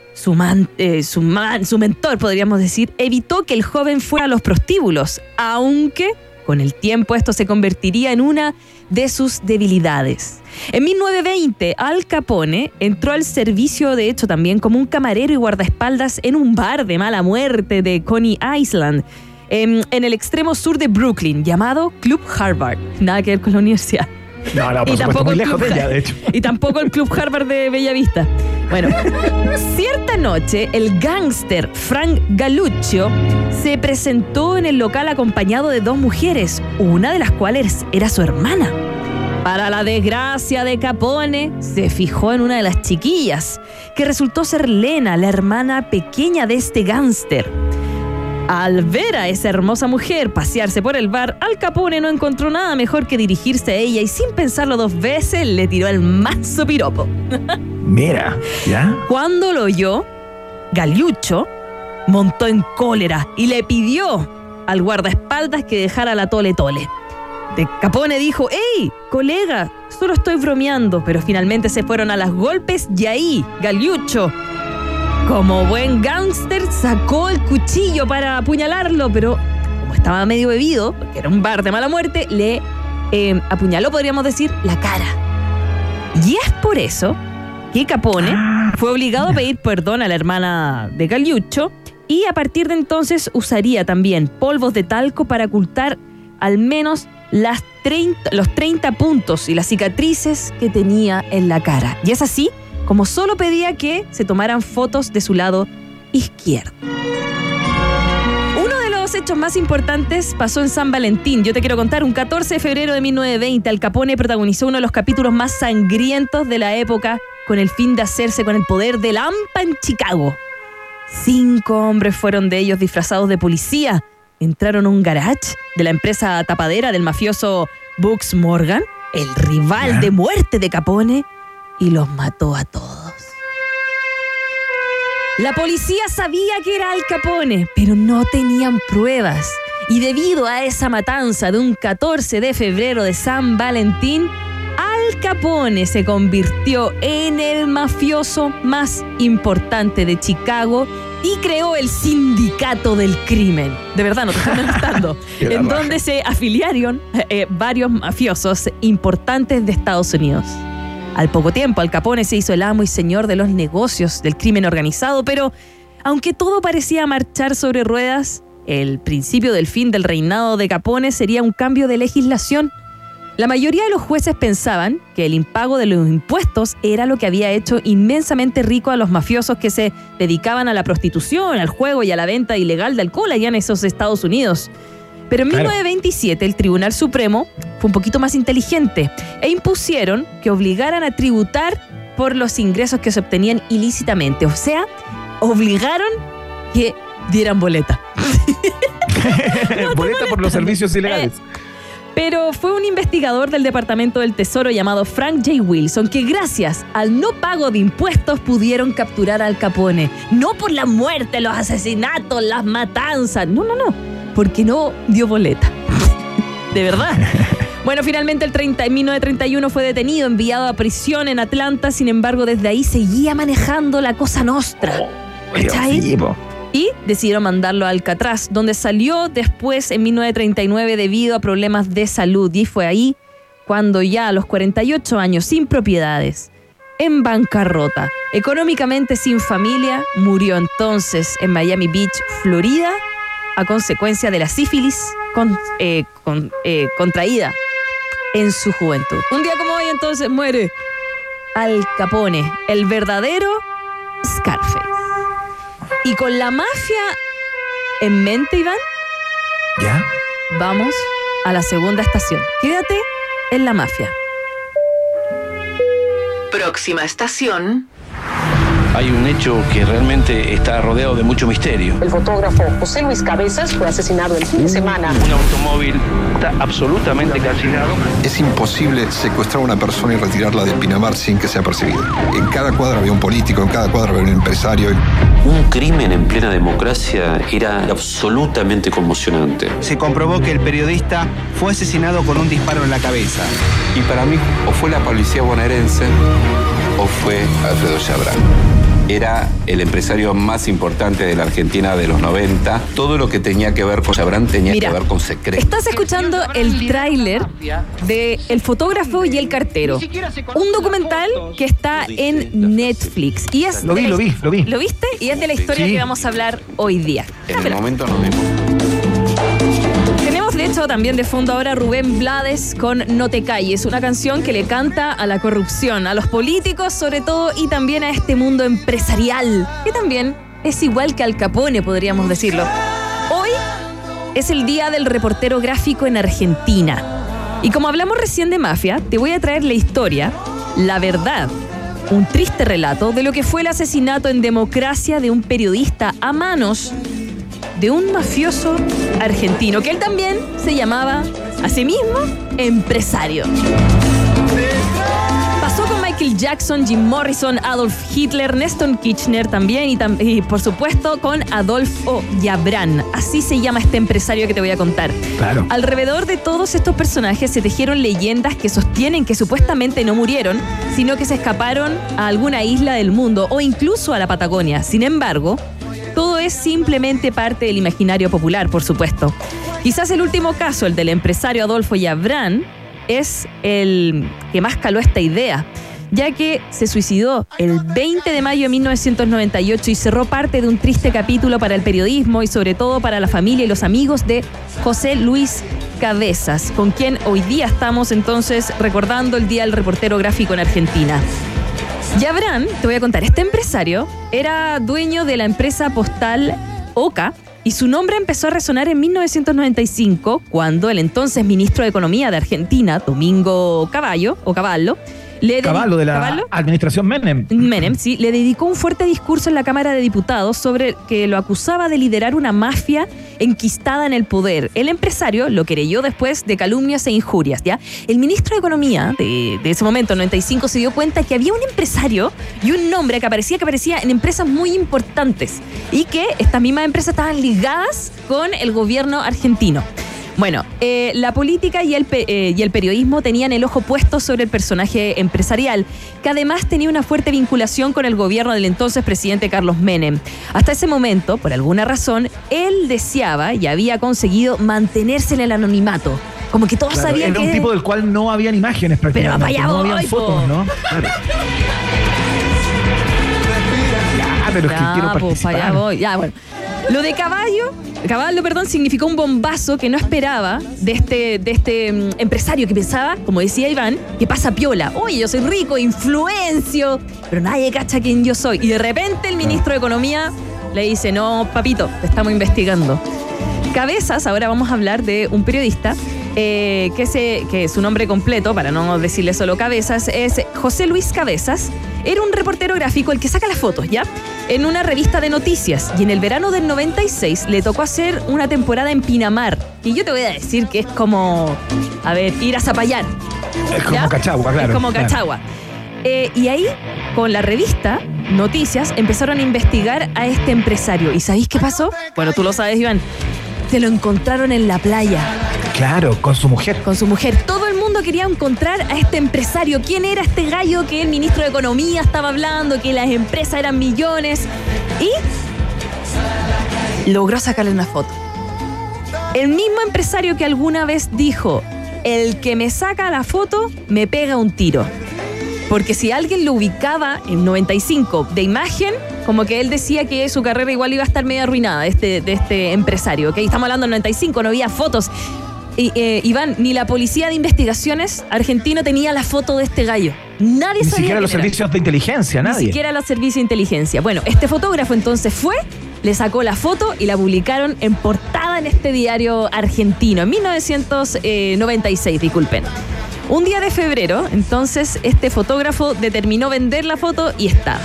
eh, su mentor, podríamos decir, evitó que el joven fuera a los prostíbulos, aunque con el tiempo esto se convertiría en una de sus debilidades. En 1920, Al Capone entró al servicio, de hecho, también como un camarero y guardaespaldas en un bar de mala muerte de Coney Island, em, en el extremo sur de Brooklyn, llamado Club Harvard. Nada que ver con la universidad. No, no, por Y tampoco muy el lejos de Club ella, de hecho. [laughs] Y tampoco el Club Harvard de Bellavista. Bueno, [laughs] cierta noche el gángster Frank Galuccio se presentó en el local acompañado de dos mujeres, una de las cuales era su hermana. Para la desgracia de Capone, se fijó en una de las chiquillas, que resultó ser Lena, la hermana pequeña de este gángster. Al ver a esa hermosa mujer pasearse por el bar, Al Capone no encontró nada mejor que dirigirse a ella y sin pensarlo dos veces le tiró el manso piropo. [laughs] Mira, ¿ya? Cuando lo oyó, Galiucho montó en cólera y le pidió al guardaespaldas que dejara la tole tole. De Capone dijo, ¡Ey, colega! Solo estoy bromeando, pero finalmente se fueron a las golpes y ahí, Galiucho, como buen gángster, sacó el cuchillo para apuñalarlo, pero como estaba medio bebido, porque era un bar de mala muerte, le eh, apuñaló, podríamos decir, la cara. Y es por eso que Capone fue obligado a pedir perdón a la hermana de Caliucho y a partir de entonces usaría también polvos de talco para ocultar al menos las 30 los 30 puntos y las cicatrices que tenía en la cara. Y es así como solo pedía que se tomaran fotos de su lado izquierdo. Uno de los hechos más importantes pasó en San Valentín. Yo te quiero contar, un 14 de febrero de 1920, Al Capone protagonizó uno de los capítulos más sangrientos de la época con el fin de hacerse con el poder del AMPA en Chicago. Cinco hombres fueron de ellos disfrazados de policía. Entraron a un garage de la empresa tapadera del mafioso Bucks Morgan, el rival de muerte de Capone, y los mató a todos. La policía sabía que era Al Capone, pero no tenían pruebas. Y debido a esa matanza de un 14 de febrero de San Valentín, Al Capone se convirtió en el mafioso más importante de Chicago y creó el sindicato del crimen. De verdad, no te estoy molestando. [laughs] En donde se afiliaron eh, varios mafiosos importantes de Estados Unidos. Al poco tiempo, Al Capone se hizo el amo y señor de los negocios del crimen organizado, pero aunque todo parecía marchar sobre ruedas, el principio del fin del reinado de Capone sería un cambio de legislación. La mayoría de los jueces pensaban que el impago de los impuestos era lo que había hecho inmensamente rico a los mafiosos que se dedicaban a la prostitución, al juego y a la venta ilegal de alcohol allá en esos Estados Unidos. Pero en Claro. 1927 el Tribunal Supremo fue un poquito más inteligente e impusieron que obligaran a tributar por los ingresos que se obtenían ilícitamente. O sea, obligaron que dieran boleta. [laughs] Boleta por los servicios ilegales. Pero fue un investigador del Departamento del Tesoro llamado Frank J. Wilson que gracias al no pago de impuestos pudieron capturar al Capone. No por la muerte, los asesinatos, las matanzas. No, no, no. Porque no dio boleta. [laughs] de verdad. Bueno, finalmente el 30, en 1931 fue detenido, enviado a prisión en Atlanta. Sin embargo, desde ahí seguía manejando la cosa nostra. ¿Cachai? Sí, po. y decidieron mandarlo a Alcatraz, donde salió después en 1939 debido a problemas de salud. Y fue ahí cuando ya a los 48 años, sin propiedades, en bancarrota, económicamente sin familia, murió entonces en Miami Beach, Florida, a consecuencia de la sífilis con- eh, con- eh, contraída en su juventud. Un día como hoy entonces muere Al Capone, el verdadero Scarface. Y con la mafia en mente, Iván, ¿Ya? vamos a la segunda estación. Quédate en la mafia. Próxima estación. Hay un hecho que realmente está rodeado de mucho misterio. El fotógrafo José Luis Cabezas fue asesinado el fin de semana. Un automóvil está absolutamente calcinado. Es imposible secuestrar a una persona y retirarla de Pinamar sin que sea percibido. En cada cuadra había un político, en cada cuadra había un empresario. Un crimen en plena democracia era absolutamente conmocionante. Se comprobó que el periodista fue asesinado con un disparo en la cabeza. Y para mí, o fue la policía bonaerense o fue Alfredo Chabrán. Era el empresario más importante de la Argentina de los 90. Todo lo que tenía que ver con Chabrán tenía Mira, que ver con secretos. Estás escuchando el tráiler de El fotógrafo y el cartero. Un documental que está en Netflix. Y es Lo vi, lo vi, lo vi. ¿Lo viste? Y es de la historia Sí. que vamos a hablar hoy día. En el momento nos dimos. Tenemos de hecho también de fondo ahora Rubén Blades con No te calles, una canción que le canta a la corrupción, a los políticos sobre todo y también a este mundo empresarial, que también es igual que Al Capone, podríamos decirlo. Hoy es el día del reportero gráfico en Argentina. Y como hablamos recién de mafia, te voy a traer la historia, la verdad, un triste relato de lo que fue el asesinato en democracia de un periodista a manos de un mafioso argentino, que él también se llamaba a sí mismo empresario. Pasó con Michael Jackson, Jim Morrison, Adolf Hitler, Neston Kirchner también y, tam- y, por supuesto con Adolfo Yabran. Así se llama este empresario que te voy a contar. Claro. Alrededor de todos estos personajes se tejieron leyendas que sostienen que supuestamente no murieron, sino que se escaparon a alguna isla del mundo o incluso a la Patagonia. Sin embargo, es simplemente parte del imaginario popular, por supuesto. Quizás el último caso, el del empresario Adolfo Yabrán, es el que más caló esta idea, ya que se suicidó el 20 de mayo de 1998 y cerró parte de un triste capítulo para el periodismo y sobre todo para la familia y los amigos de José Luis Cabezas, con quien hoy día estamos entonces recordando el Día del Reportero Gráfico en Argentina. Yabrán, te voy a contar, este empresario era dueño de la empresa postal OCA, y su nombre empezó a resonar en 1995 cuando el entonces ministro de Economía de Argentina, Domingo Caballo, o Caballo, le Caballo de la Caballo, administración Menem. Menem, sí, le dedicó un fuerte discurso en la Cámara de Diputados sobre que lo acusaba de liderar una mafia enquistada en el poder. El empresario lo querelló después de calumnias e injurias, ¿ya? El ministro de Economía de, de ese momento, 95, se dio cuenta que había un empresario y un nombre que aparecía que aparecía en empresas muy importantes y que estas mismas empresas estaban ligadas con el gobierno argentino. Bueno, eh, la política y el, eh, y el periodismo tenían el ojo puesto sobre el personaje empresarial, que además tenía una fuerte vinculación con el gobierno del entonces presidente Carlos Menem. Hasta ese momento, por alguna razón, él deseaba y había conseguido mantenerse en el anonimato. Como que todos Claro, sabían era que... un tipo del cual no habían imágenes prácticamente. allá no habían fotos, ¿no? Claro. Ya, pero es que Ya, quiero pues, participar. Ya, bueno. Lo de caballo, caballo, perdón, significó un bombazo que no esperaba de este, de este mm, empresario que pensaba, como decía Iván, que pasa piola. Oye, yo soy rico, influencio, pero nadie cacha quién yo soy. Y de repente el ministro de Economía le dice, no, papito, te estamos investigando. Cabezas, ahora vamos a hablar de un periodista eh, que, se, que su nombre completo, para no decirle solo Cabezas, es José Luis Cabezas. Era un reportero gráfico el que saca las fotos, ¿ya? En una revista de noticias. Y en el verano del 96 le tocó hacer una temporada en Pinamar. Y yo te voy a decir que es como, a ver, ir a Zapallar. Es como ¿ya? Cachagua, claro. Es como claro. Cachagua. Eh, y ahí, con la revista Noticias, empezaron a investigar a este empresario. ¿Y sabéis qué pasó? Bueno, tú lo sabes, Iván. Se lo encontraron en la playa Claro, con su mujer. con su mujer. Todo el mundo quería encontrar a este empresario. ¿Quién era este gallo que el ministro de Economía estaba hablando, que las empresas eran millones? Y logró sacarle una foto. El mismo empresario que alguna vez dijo, el que me saca la foto me pega un tiro. Porque si alguien lo ubicaba en 95 de imagen, como que él decía que su carrera igual iba a estar medio arruinada de este, de este empresario. ¿ok? Estamos hablando del 95, no había fotos. Y, eh, Iván, ni la policía de investigaciones argentino tenía la foto de este gallo. Nadie Ni sabía siquiera quién los era. servicios de inteligencia, Ni nadie. siquiera los servicios de inteligencia. Bueno, este fotógrafo entonces fue, le sacó la foto y la publicaron en portada en este diario argentino, en 1996, disculpen. Un día de febrero, entonces, este fotógrafo determinó vender la foto y estaba.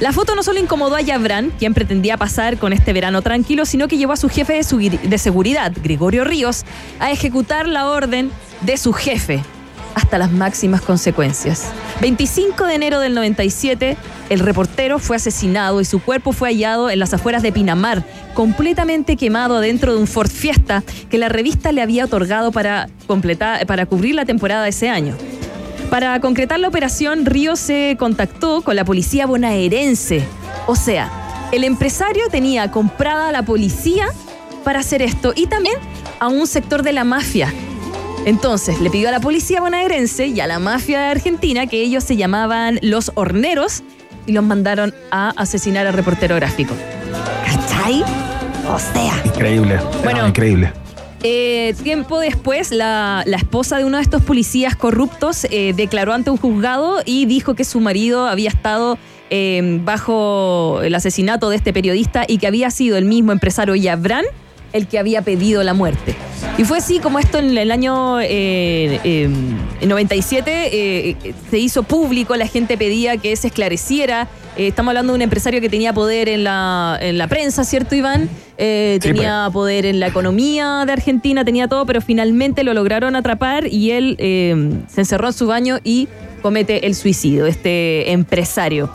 La foto no solo incomodó a Yabran, quien pretendía pasar con este verano tranquilo, sino que llevó a su jefe de, seguridad, Gregorio Ríos, a ejecutar la orden de su jefe hasta las máximas consecuencias. 25 de enero del 97, el reportero fue asesinado y su cuerpo fue hallado en las afueras de Pinamar, completamente quemado adentro de un Ford Fiesta que la revista le había otorgado para, completar, para cubrir la temporada de ese año. Para concretar la operación, Río se contactó con la policía bonaerense. O sea, el empresario tenía comprada a la policía para hacer esto y también a un sector de la mafia. Entonces le pidió a la policía bonaerense y a la mafia de Argentina que ellos se llamaban los horneros y los mandaron a asesinar al reportero gráfico. ¿Cachai? O sea. Increíble. Bueno. No, increíble. Eh, tiempo después, la, esposa de uno de estos policías corruptos eh, declaró ante un juzgado y dijo que su marido había estado eh, bajo el asesinato de este periodista y que había sido el mismo empresario Yabran el que había pedido la muerte. Y fue así como esto en el año eh, eh, 97 eh, se hizo público, la gente pedía que se esclareciera. Eh, estamos hablando de un empresario que tenía poder en la, en la prensa, ¿cierto, Iván? Eh, Sí, tenía poder en la economía de Argentina, tenía todo, pero finalmente lo lograron atrapar y él eh, se encerró en su baño y comete el suicidio, este empresario.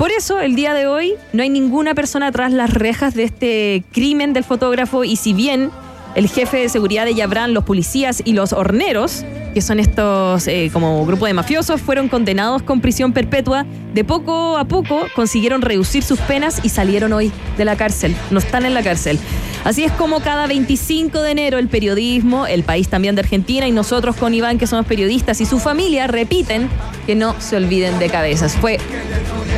Por eso, el día de hoy, no hay ninguna persona tras las rejas de este crimen del fotógrafo y si bien el jefe de seguridad de Yabran, los policías y los horneros que son estos eh, como grupo de mafiosos, fueron condenados con prisión perpetua. De poco a poco consiguieron reducir sus penas y salieron hoy de la cárcel. No están en la cárcel. Así es como cada 25 de enero el periodismo, el país también de Argentina y nosotros con Iván que somos periodistas y su familia repiten que no se olviden de cabezas. Fue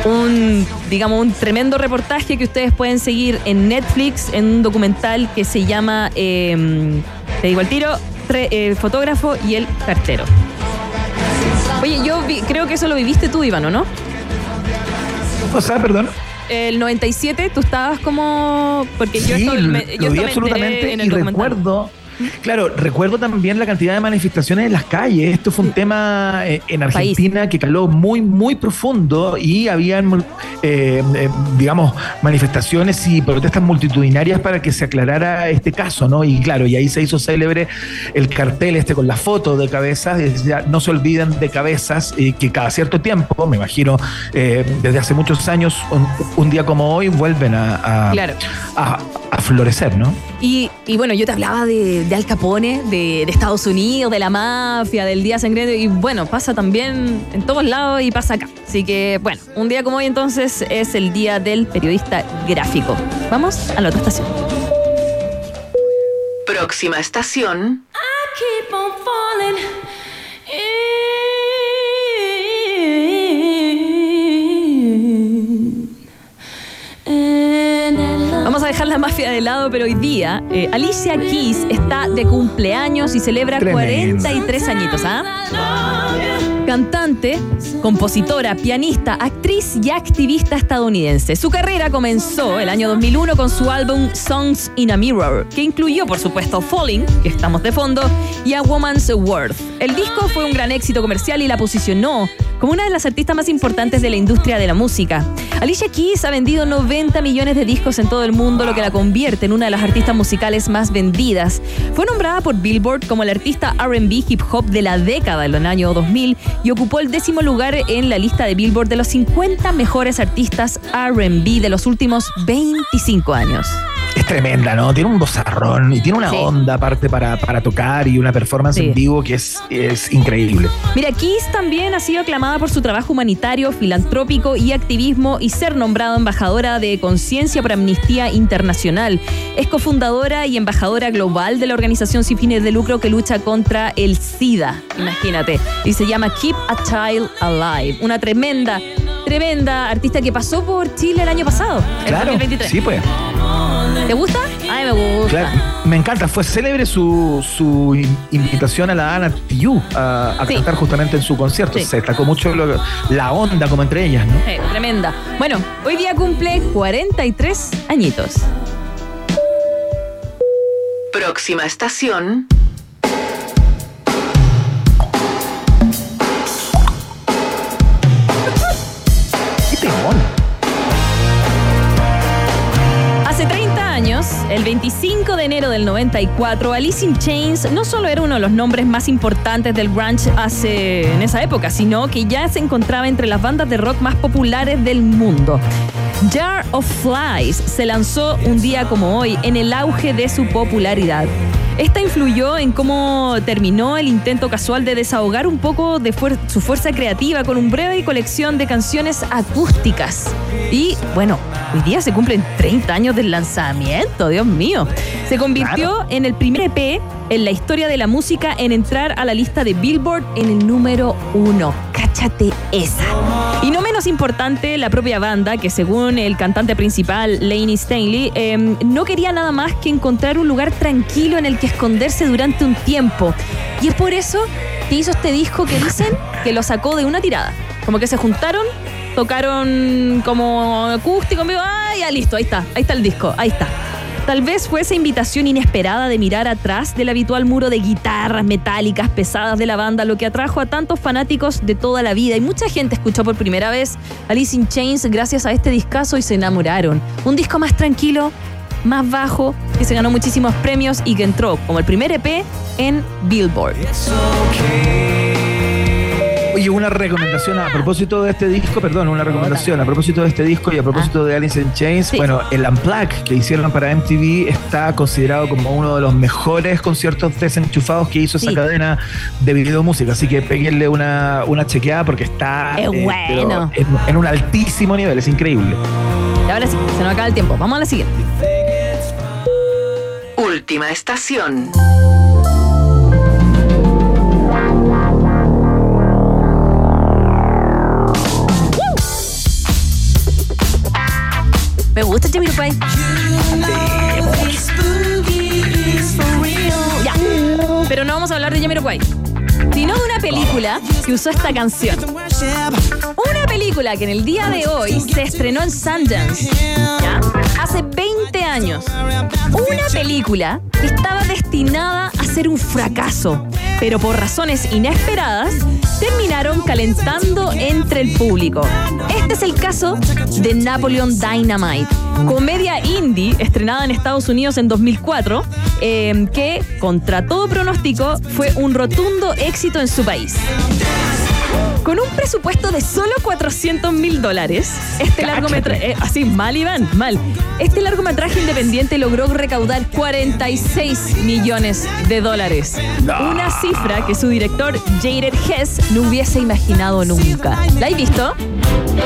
un, digamos, un tremendo reportaje que ustedes pueden seguir en Netflix, en un documental que se llama, eh, te digo al tiro, eh, fotógrafo y el cartero. Oye, yo vi- creo que eso lo viviste tú, Iván, ¿o no? O sea, perdón. El 97, tú estabas como... Porque yo esto, me, yo lo vi absolutamente en y el documental. recuerdo, claro, recuerdo también la cantidad de manifestaciones en las calles. Esto fue un tema eh, en Argentina que caló muy, muy profundo y habían, eh, eh, digamos, manifestaciones y protestas multitudinarias para que se aclarara este caso, ¿no? Y claro, y ahí se hizo célebre el cartel este con la foto de cabezas, y decía, no se olviden de cabezas, y que cada cierto tiempo, me imagino, eh, desde hace muchos años, un, un día como hoy, vuelven a, a- Claro. a, a florecer, ¿no? Y, y bueno, yo te hablaba de, de Al Capone, de, de Estados Unidos, de la mafia, del Día Sangriento, y bueno, pasa también en todos lados y pasa acá. Así que, bueno, un día como hoy entonces es el Día del Periodista Gráfico. Vamos a la otra estación. Próxima estación. keep on falling dejar la mafia de lado, pero hoy día eh, Alicia Keys está de cumpleaños y celebra Tremendo. 43 añitos, ¿ah? Cantante, compositora, pianista, actriz y activista estadounidense. Su carrera comenzó el año 2001 con su álbum Songs in a Mirror, que incluyó, por supuesto, Falling, que estamos de fondo, y A Woman's Worth. El disco fue un gran éxito comercial y la posicionó como una de las artistas más importantes de la industria de la música. Alicia Keys ha vendido 90 millones de discos en todo el mundo, lo que la convierte en una de las artistas musicales más vendidas. Fue nombrada por Billboard como la artista RB hip hop de la década en el año 2000 y ocupó el décimo lugar en la lista de Billboard de los 50 mejores artistas RB de los últimos 25 años. Es tremenda, ¿no? Tiene un bozarrón y tiene una Sí. onda aparte para, para tocar y una performance Sí. en vivo que es, es increíble. Mira, Kiss también ha sido aclamada por su trabajo humanitario, filantrópico y activismo y ser nombrada embajadora de conciencia por Amnistía Internacional. Es cofundadora y embajadora global de la organización sin fines de lucro que lucha contra el SIDA, imagínate. Y se llama Keep a Child Alive. Una tremenda, tremenda artista que pasó por Chile el año pasado, Claro, 2023. sí, pues. ¿Te gusta? Ay, me gusta. Claro, me encanta. Fue célebre su, su in- invitación a la Ana Tijoux a, a Sí. cantar justamente en su concierto. Sí. Se destacó mucho lo- la onda como entre ellas, ¿no? Eh, tremenda. Bueno, hoy día cumple 43 añitos. Próxima estación. El 25 de enero del 94, Alice in Chains no solo era uno de los nombres más importantes del grunge hace, en esa época, sino que ya se encontraba entre las bandas de rock más populares del mundo. Jar of Flies se lanzó un día como hoy en el auge de su popularidad. Esta influyó en cómo terminó el intento casual de desahogar un poco de fuer- su fuerza creativa con un breve colección de canciones acústicas. Y bueno, hoy día se cumplen 30 años del lanzamiento, Dios mío. Se convirtió en el primer EP en la historia de la música en entrar a la lista de Billboard en el número uno. Cáchate esa. Y no menos importante, la propia banda, que según el cantante principal, Laney Stanley, eh, no quería nada más que encontrar un lugar tranquilo en el esconderse durante un tiempo. Y es por eso que hizo este disco que dicen que lo sacó de una tirada. Como que se juntaron, tocaron como acústico, vivo, ah, ya listo, ahí está, ahí está el disco, ahí está. Tal vez fue esa invitación inesperada de mirar atrás del habitual muro de guitarras metálicas pesadas de la banda lo que atrajo a tantos fanáticos de toda la vida y mucha gente escuchó por primera vez Alice in Chains gracias a este discazo y se enamoraron. Un disco más tranquilo, más bajo, que se ganó muchísimos premios y que entró como el primer EP en Billboard. Oye, una recomendación a propósito de este disco, perdón, una recomendación a propósito de este disco y a propósito de Alice in Chains. Sí. Bueno, el Unplugged que hicieron para MTV está considerado como uno de los mejores conciertos desenchufados que hizo Sí. esa cadena de video música. Así que peguenle una, una chequeada porque está Es eh, bueno. en, en un altísimo nivel, es increíble. Y ahora sí, se nos acaba el tiempo. Vamos a la siguiente. Última estación. Me gusta Jamiroquai. Ya. Pero no vamos a hablar de Jamiroquai, sino de una película que usó esta canción. Una película que en el día de hoy se estrenó en Sundance. Hace 20 años. Una película que estaba destinada a ser un fracaso, pero por razones inesperadas terminaron calentando entre el público. Este es el caso de Napoleon Dynamite, comedia indie estrenada en Estados Unidos en 2004, eh, que contra todo pronóstico fue un rotundo éxito en su país. Con un presupuesto de solo 400 mil dólares, este largometraje, eh, así, mal Iván, mal. Este largometraje independiente logró recaudar 46 millones de dólares. Una cifra que su director Jared Hess no hubiese imaginado nunca. ¿La has visto?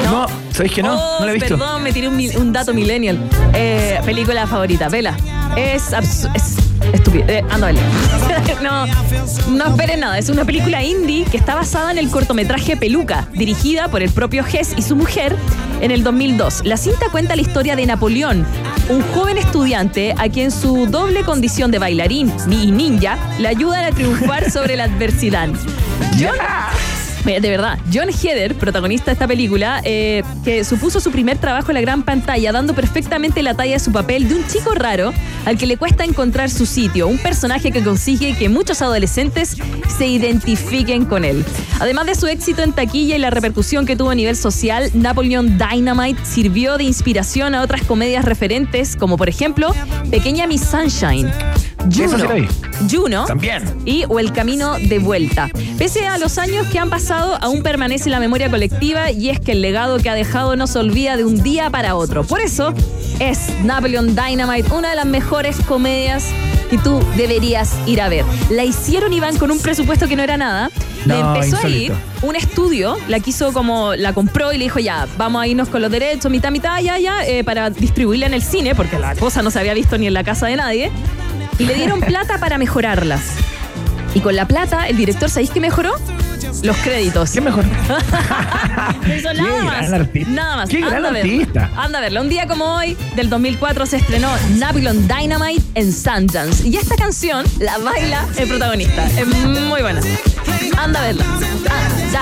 No, ¿sabéis que no? Oh, no la he visto. Perdón, me tiré un, dato millennial. Eh, película favorita, vela. Es, es estúpido. Eh, anda, [laughs] no, no esperen nada. Es una película indie que está basada en el cortometraje Peluca, dirigida por el propio Hess y su mujer en el 2002. La cinta cuenta la historia de Napoleón, un joven estudiante a quien su doble condición de bailarín y ninja le ayudan a triunfar sobre la adversidad. [laughs] John, De verdad, John Heder, protagonista de esta película, eh, que supuso su primer trabajo en la gran pantalla, dando perfectamente la talla de su papel de un chico raro al que le cuesta encontrar su sitio, un personaje que consigue que muchos adolescentes se identifiquen con él. Además de su éxito en taquilla y la repercusión que tuvo a nivel social, Napoleon Dynamite sirvió de inspiración a otras comedias referentes, como por ejemplo Pequeña Miss Sunshine. Juno. Juno También. y O el Camino de Vuelta. Pese a los años que han pasado, aún permanece en la memoria colectiva y es que el legado que ha dejado no se olvida de un día para otro. Por eso es Napoleon Dynamite una de las mejores comedias que tú deberías ir a ver. La hicieron Iván con un presupuesto que no era nada. le No, empezó insólito. a ir un estudio, la quiso como, la compró y le dijo ya, vamos a irnos con los derechos, mitad, mitad, ya, ya, eh, para distribuirla en el cine, porque la cosa no se había visto ni en la casa de nadie. Y le dieron plata para mejorarlas. Y con la plata, el director, ¿sabéis qué mejoró? Los créditos. ¿Qué mejor? [laughs] Eso Qué nada más. gran artista. Nada más. Qué gran Anda a verla. artista. Anda a verla. Un día como hoy, del 2004, se estrenó Napoleon Dynamite en Sundance. Y esta canción la baila el protagonista. Es muy buena. Anda a verla. Anda.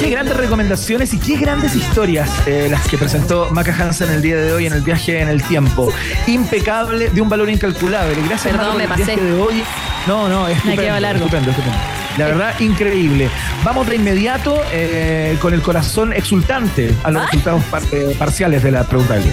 Qué grandes recomendaciones y qué grandes historias eh, las que presentó Maca Hansen el día de hoy en el viaje en el tiempo. Impecable, de un valor incalculable. Gracias Perdón, Maca, me por el pasé. viaje de hoy. No, no, es Me estupendo, largo. estupendo, estupendo. La verdad, increíble. Vamos de inmediato eh, con el corazón exultante a los ¿Ah? resultados par- eh, parciales de la pregunta del día.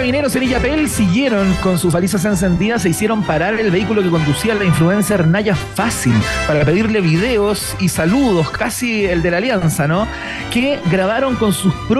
Carabineros en Illapel siguieron con sus balizas encendidas e hicieron parar el vehículo que conducía la influencer Naya Fácil para pedirle videos y saludos, casi el de la alianza, ¿no? Que grabaron con sus propios